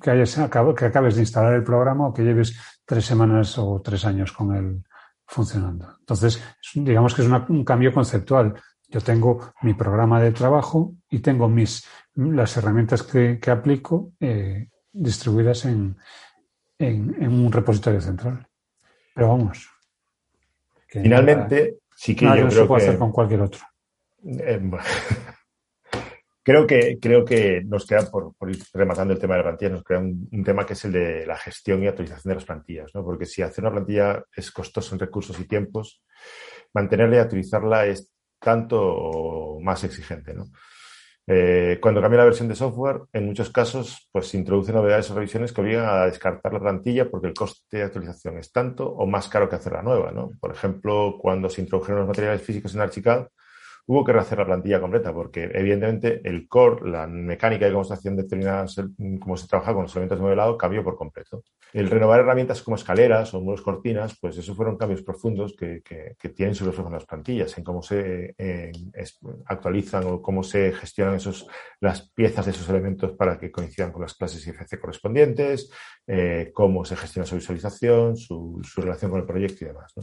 que, hayas, que acabes de instalar el programa o que lleves tres semanas o tres años con él funcionando. Entonces, digamos que es un cambio conceptual. Yo tengo mi programa de trabajo y tengo mis, las herramientas que, que aplico eh, distribuidas en, en, en, un repositorio central. Pero vamos. Finalmente, sí que yo creo puede hacer con cualquier otro. Eh, creo que, creo que nos queda, por, ir rematando el tema de la plantilla, nos queda un, un, tema que es el de la gestión y actualización de las plantillas, ¿no? Porque si hacer una plantilla es costoso en recursos y tiempos, mantenerla y actualizarla es tanto más exigente, ¿no? Eh, cuando cambia la versión de software, en muchos casos, pues se introducen novedades o revisiones que obligan a descartar la plantilla porque el coste de actualización es tanto o más caro que hacer la nueva, ¿no? Por ejemplo, cuando se introdujeron los materiales físicos en Archicad, hubo que rehacer la plantilla completa porque, evidentemente, el core, la mecánica de cómo se, determinadas, cómo se trabaja con los elementos de modelado cambió por completo. El renovar herramientas como escaleras o muros cortinas, pues esos fueron cambios profundos que, que, tienen su reflejo en las plantillas, en cómo se actualizan o cómo se gestionan esos, las piezas de esos elementos para que coincidan con las clases IFC correspondientes, eh, cómo se gestiona su visualización, su, su, relación con el proyecto y demás.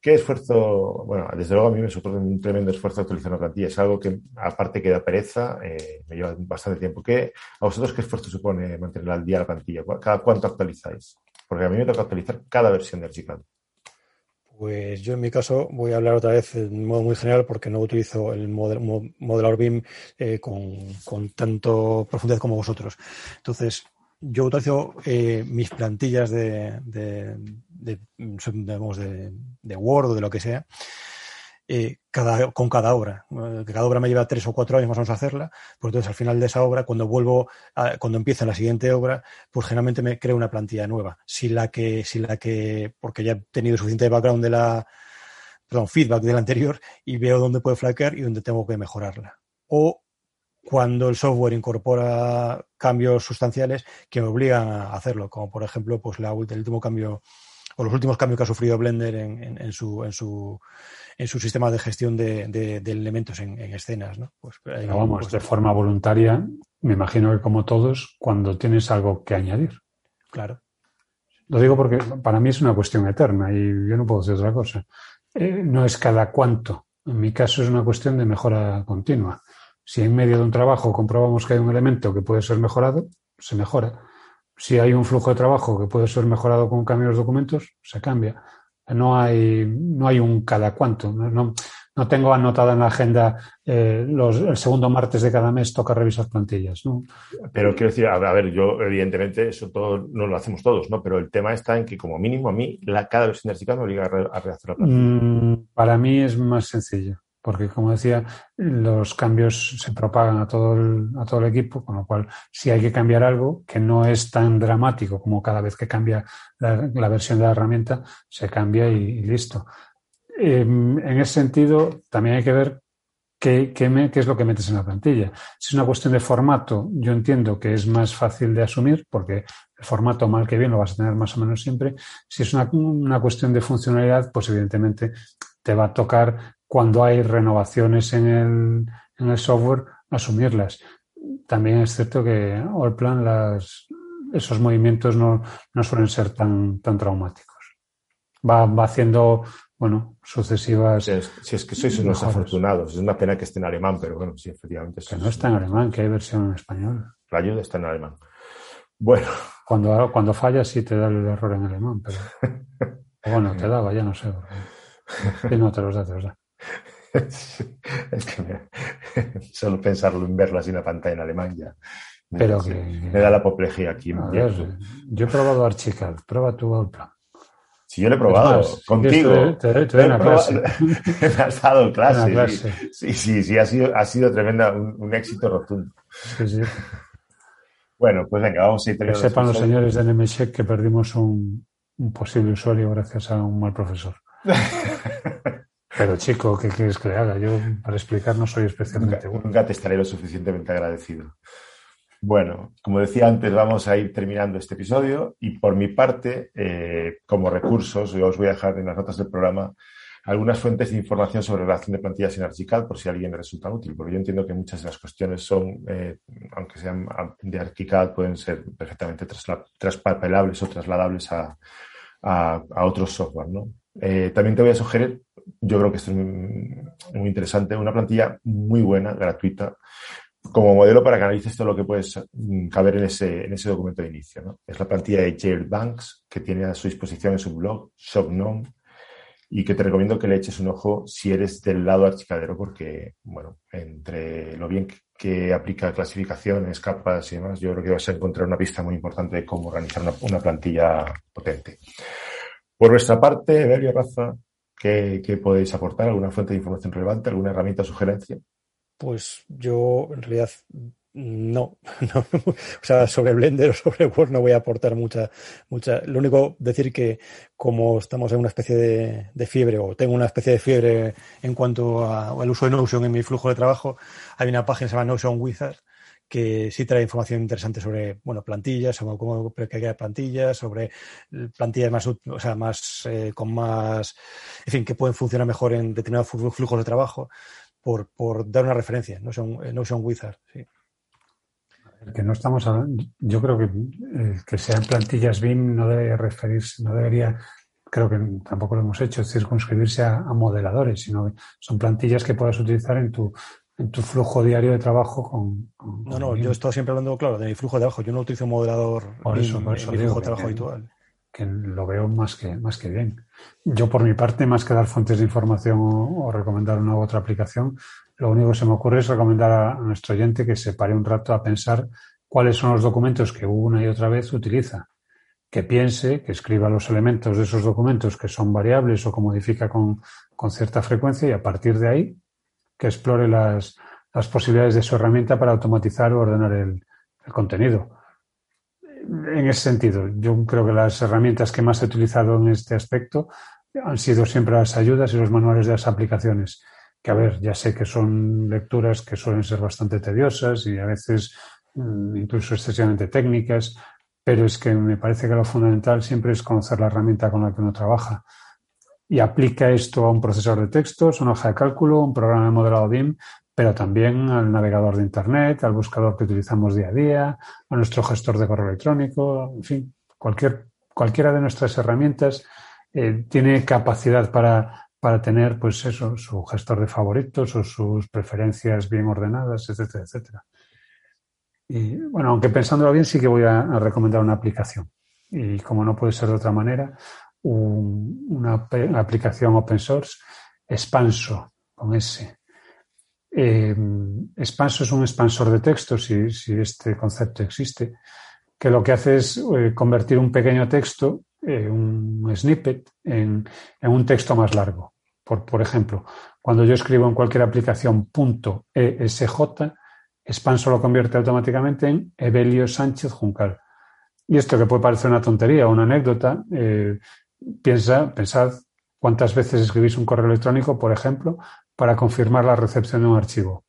¿Qué esfuerzo? Bueno, desde luego a mí me supone un tremendo esfuerzo actualizar una plantilla. Es algo que, aparte que da pereza, eh, me lleva bastante tiempo. ¿Qué, ¿A vosotros qué esfuerzo supone mantener al día la plantilla? ¿Cada cuánto actualizáis? Porque a mí me toca actualizar cada versión de Archicad. Pues yo en mi caso voy a hablar otra vez en modo muy general porque no utilizo el model, modelador BIM eh, con, con tanto profundidad como vosotros. Entonces, yo utilizo eh, mis plantillas de, de, de, Word o de lo que sea eh, con cada obra. Eh, cada obra me lleva tres o cuatro años más o menos hacerla, pues entonces al final de esa obra, cuando vuelvo, a, cuando empiezo la siguiente obra, pues generalmente me creo una plantilla nueva. Si la que, si la que, porque ya he tenido suficiente background de la, perdón, feedback de la anterior y veo dónde puede flaquear y dónde tengo que mejorarla. O cuando el software incorpora cambios sustanciales que obligan a hacerlo, como por ejemplo pues la, el último cambio o los últimos cambios que ha sufrido Blender en, su, en, su, en su sistema de gestión de, elementos en, escenas. ¿no? Pues, vamos, pues de forma voluntaria, me imagino que como todos, cuando tienes algo que añadir. Claro. Lo digo porque para mí es una cuestión eterna y yo no puedo decir otra cosa. Eh, no es cada cuánto. En mi caso es una cuestión de mejora continua. Si en medio de un trabajo comprobamos que hay un elemento que puede ser mejorado, se mejora. Si hay un flujo de trabajo que puede ser mejorado con cambios de documentos, se cambia. No hay, no hay un cada cuánto. No, no tengo anotada en la agenda eh, los, el segundo martes de cada mes toca revisar plantillas. ¿no? Pero quiero decir, a ver, yo evidentemente eso todo no lo hacemos todos, ¿no? Pero el tema está en que como mínimo a mí la, cada versión de me obliga a, rehacer la plantilla. Mm, para mí es más sencillo porque como decía, los cambios se propagan a todo, el, a todo el equipo, con lo cual si hay que cambiar algo que no es tan dramático como cada vez que cambia la, versión de la herramienta, se cambia y, listo. Em, en ese sentido, también hay que ver qué, qué, es lo que metes en la plantilla. Si es una cuestión de formato, yo entiendo que es más fácil de asumir porque el formato mal que bien lo vas a tener más o menos siempre. Si es una, una cuestión de funcionalidad, pues evidentemente te va a tocar cuando hay renovaciones en el, en el software, asumirlas. También es cierto que Allplan, las, esos movimientos no, no, suelen ser tan, tan traumáticos. Va, va haciendo, bueno, sucesivas. Si es, que sois unos afortunados. Es una pena que esté en alemán, pero bueno, sí, efectivamente. Que no está en alemán, que hay versión en español. La ayuda está en alemán. Bueno. Cuando, cuando falla sí te da el error en alemán, pero. bueno, te daba, ya no sé. Sí, no, te los da, te los da. es que solo pensarlo en verlo así en la pantalla en alemán ya. Pero me da la apoplejía aquí. yo he probado Archicad, prueba tu Outplan. Si yo lo he probado contigo. Te, doy una clase. me has dado clase. Sí, sí, sí, ha sido, ha sido tremenda, un, éxito rotundo. Sí, sí. Bueno, pues venga, vamos a ir Que sepan los señores de NMSEC que perdimos un, un posible usuario gracias a un mal profesor. Pero chico, ¿qué quieres que le haga? Yo para explicar no soy especialmente bueno. Nunca te estaré lo suficientemente agradecido. Bueno, como decía antes, vamos a ir terminando este episodio y por mi parte, eh, como recursos, yo os voy a dejar en las notas del programa algunas fuentes de información sobre relación de plantillas en Archicad por si a alguien le resulta útil, porque yo entiendo que muchas de las cuestiones son, eh, aunque sean de Archicad, pueden ser perfectamente traspapelables o trasladables a, a, a otros software. ¿no? Eh, también te voy a sugerir yo creo que esto es muy, interesante, una plantilla muy buena, gratuita, como modelo para que analices todo lo que puedes mm, caber en ese, en ese documento de inicio. Es la plantilla de Jailbanks que tiene a su disposición en su blog, Shopnom, y que te recomiendo que le eches un ojo si eres del lado archicadero, porque, bueno, entre lo bien que, aplica clasificaciones, capas y demás, yo creo que vas a encontrar una pista muy importante de cómo organizar una, una plantilla potente. Por nuestra parte, Evelio Raza, ¿Qué, podéis aportar? ¿Alguna fuente de información relevante? ¿Alguna herramienta sugerencia? Pues yo, en realidad, no, o sea, sobre Blender o sobre Word no voy a aportar mucha, mucha. Lo único decir que como estamos en una especie de, fiebre o tengo una especie de fiebre en cuanto al uso de Notion en mi flujo de trabajo, hay una página que se llama Notion Wizard que sí trae información interesante sobre, bueno, plantillas, sobre cómo crear plantillas, sobre plantillas más, o sea, más, eh, con más, en fin, que pueden funcionar mejor en determinados flujos de trabajo, por, por dar una referencia, no son, no son Wizard, sí. Que no estamos hablando, yo creo que eh, que sean plantillas BIM no debe referirse, no debería, creo que tampoco lo hemos hecho, circunscribirse a, a modeladores, sino que son plantillas que puedas utilizar en tu en tu flujo diario de trabajo con. no, no, yo estoy siempre hablando, claro, de mi flujo de trabajo. Yo no utilizo un modelador por eso, en, mi flujo de trabajo habitual. Que lo veo más que, más que bien. Yo, por mi parte, más que dar fuentes de información o, recomendar una u otra aplicación, lo único que se me ocurre es recomendar a, nuestro oyente que se pare un rato a pensar cuáles son los documentos que una y otra vez utiliza. Que piense, que escriba los elementos de esos documentos que son variables o que modifica con, con cierta frecuencia y a partir de ahí que explore las, posibilidades de su herramienta para automatizar o ordenar el, contenido. En ese sentido, yo creo que las herramientas que más he utilizado en este aspecto han sido siempre las ayudas y los manuales de las aplicaciones. que a ver, ya sé que son lecturas que suelen ser bastante tediosas y a veces mm, incluso excesivamente técnicas, pero es que me parece que lo fundamental siempre es conocer la herramienta con la que uno trabaja. Y aplica esto a un procesador de textos, una hoja de cálculo, un programa de modelado BIM, pero también al navegador de Internet, al buscador que utilizamos día a día, a nuestro gestor de correo electrónico, en fin, cualquier, cualquiera de nuestras herramientas eh, tiene capacidad para, para tener, pues eso, su gestor de favoritos o sus preferencias bien ordenadas, etcétera, etcétera. Y bueno, aunque pensándolo bien, sí que voy a, recomendar una aplicación. Y como no puede ser de otra manera, una, aplicación open source, Expanso, con S. Eh, Expanso es un expansor de texto, si, este concepto existe, que lo que hace es eh, convertir un pequeño texto eh, un snippet en, un texto más largo. Por, ejemplo, cuando yo escribo en cualquier aplicación .esj, Expanso lo convierte automáticamente en Evelio Sánchez Juncal. Y esto que puede parecer una tontería o una anécdota, eh, piensa, pensad cuántas veces escribís un correo electrónico, por ejemplo, para confirmar la recepción de un archivo.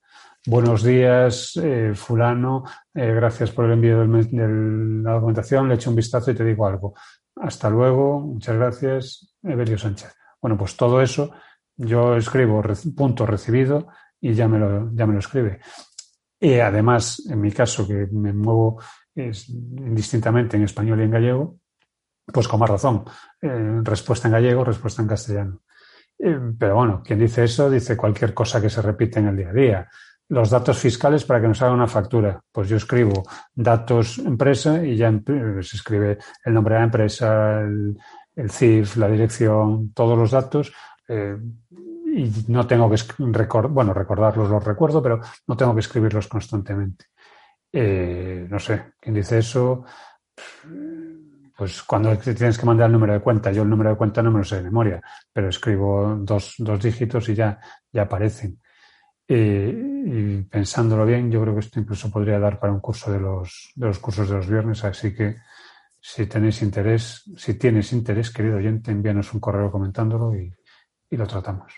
Buenos días, eh, fulano, gracias por el envío de la documentación, le echo un vistazo y te digo algo. Hasta luego, muchas gracias, Evelio Sánchez. Bueno, pues todo eso yo escribo punto recibido y ya me lo, ya me lo escribe. Y además, en mi caso, que me muevo indistintamente en español y en gallego, pues con más razón. Eh, respuesta en gallego, respuesta en castellano. Eh, pero bueno, quien dice eso dice cualquier cosa que se repite en el día a día los datos fiscales para que nos haga una factura. Pues yo escribo datos empresa y ya se escribe el nombre de la empresa, el, CIF, la dirección, todos los datos. Eh, y no tengo que recordar, bueno, recordarlos los recuerdo, pero no tengo que escribirlos constantemente. Eh, no sé, ¿quién dice eso? Pues cuando tienes que mandar el número de cuenta, yo el número de cuenta no me lo sé de memoria, pero escribo dos, dos dígitos y ya, ya aparecen. Y, pensándolo bien, yo creo que esto incluso podría dar para un curso de los, de los cursos de los viernes, así que si tenéis interés, si tienes interés, querido oyente, envíanos un correo comentándolo y, lo tratamos.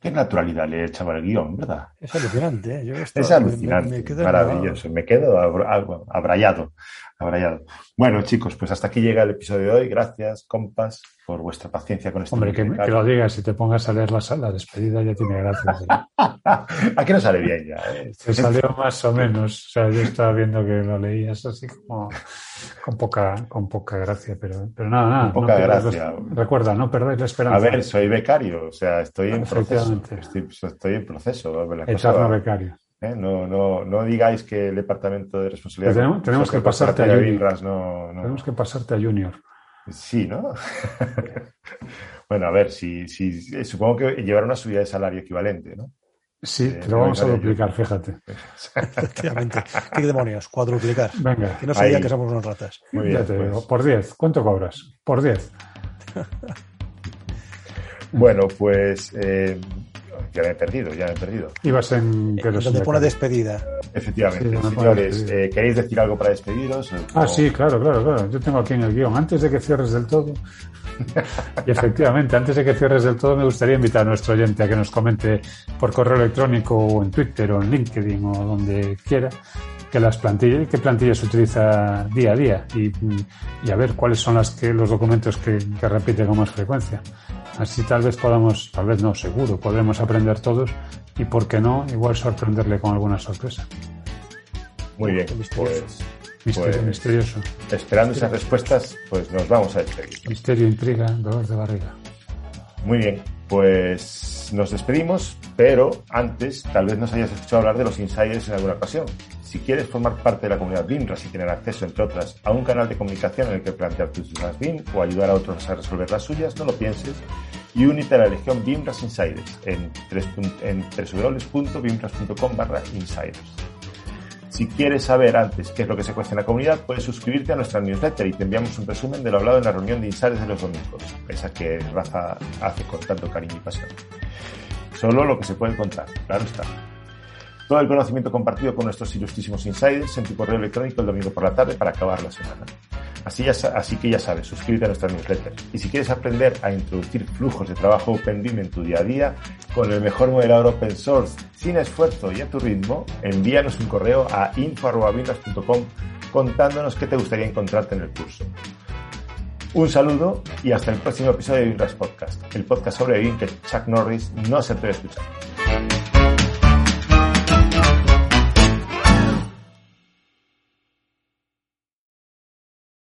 Qué naturalidad le echaba el guion, ¿verdad? Es alucinante, ¿eh? es alucinante, maravilloso. Me quedo abrayado, abrayado. Bueno, chicos, pues hasta aquí llega el episodio de hoy. Gracias, compas por vuestra paciencia con este Hombre, que, lo digas, si te pongas a leer la, la despedida ya tiene gracia. Aquí no sale bien ya. ¿eh? Se salió más o menos. O sea, yo estaba viendo que lo leías así como con poca, con poca gracia, pero, pero nada, nada. poca gracia. recuerda, no perdáis la esperanza. A ver, soy becario, o sea, estoy en proceso. Estoy, estoy en proceso. Eterno becario. ¿Eh? No, no, no digáis que el departamento de responsabilidad. Tenemos, tenemos que pasarte a Junior. No, tenemos que pasarte a Junior. Sí, ¿no? bueno, a ver, si, si, supongo que llevará una subida de salario equivalente, ¿no? Sí, eh, te lo vamos a duplicar, fíjate. Efectivamente. ¿Qué demonios? Cuadruplicar. Venga. Que no sabía que somos unos ratas. Muy bien. Pues. Por 10. ¿Cuánto cobras? Por 10. bueno, pues eh, ya me he perdido, ya me he perdido. Ibas en... Que Donde pone despedida. Efectivamente. Señores, eh, ¿queréis decir algo para despediros? Ah, sí, claro, claro, claro. Yo tengo aquí en el guion. Antes de que cierres del todo... y efectivamente, antes de que cierres del todo, me gustaría invitar a nuestro oyente a que nos comente por correo electrónico o en Twitter o en LinkedIn o donde quiera que las plantillas, qué plantillas utiliza día a día y, y, a ver cuáles son las que, los documentos que, que repite con más frecuencia. Así tal vez podamos, tal vez no, seguro, podremos aprender todos y, por qué no, igual sorprenderle con alguna sorpresa. Muy bien, pues, Misterio pues, misterioso. Esperando esas respuestas, pues nos vamos a despedir. Misterio, intriga, dolor de barriga. Muy bien, pues nos despedimos, pero antes tal vez nos hayas escuchado hablar de los insiders en alguna ocasión. Si quieres formar parte de la comunidad BIMRAS y tener acceso, entre otras, a un canal de comimunicación en el que plantear tus dudas o ayudar a otros a resolver las suyas, no lo pienses y únete a la legión BIMRAS Insiders en, en www.bimras.com barra insiders. Si quieres saber antes qué es lo que se cuesta en la comunidad, puedes suscribirte a nuestra newsletter y te enviamos un resumen de lo hablado en la reunión de insiders de los domingos, esa que Rafa hace con tanto cariño y pasión. Solo lo que se puede contar, claro está todo el conocimiento compartido con nuestros ilustrísimos insiders en tu correo electrónico el domingo por la tarde para acabar la semana. Así, que ya sabes, suscríbete a nuestra newsletter. Y si quieres aprender a introducir flujos de trabajo OpenBeam en tu día a día con el mejor modelador open source, sin esfuerzo y a tu ritmo, envíanos un correo a info.binras.com contándonos qué te gustaría encontrarte en el curso. Un saludo y hasta el próximo episodio de Binras Podcast, el podcast sobre BIM que Chuck Norris no se atreve a escuchar.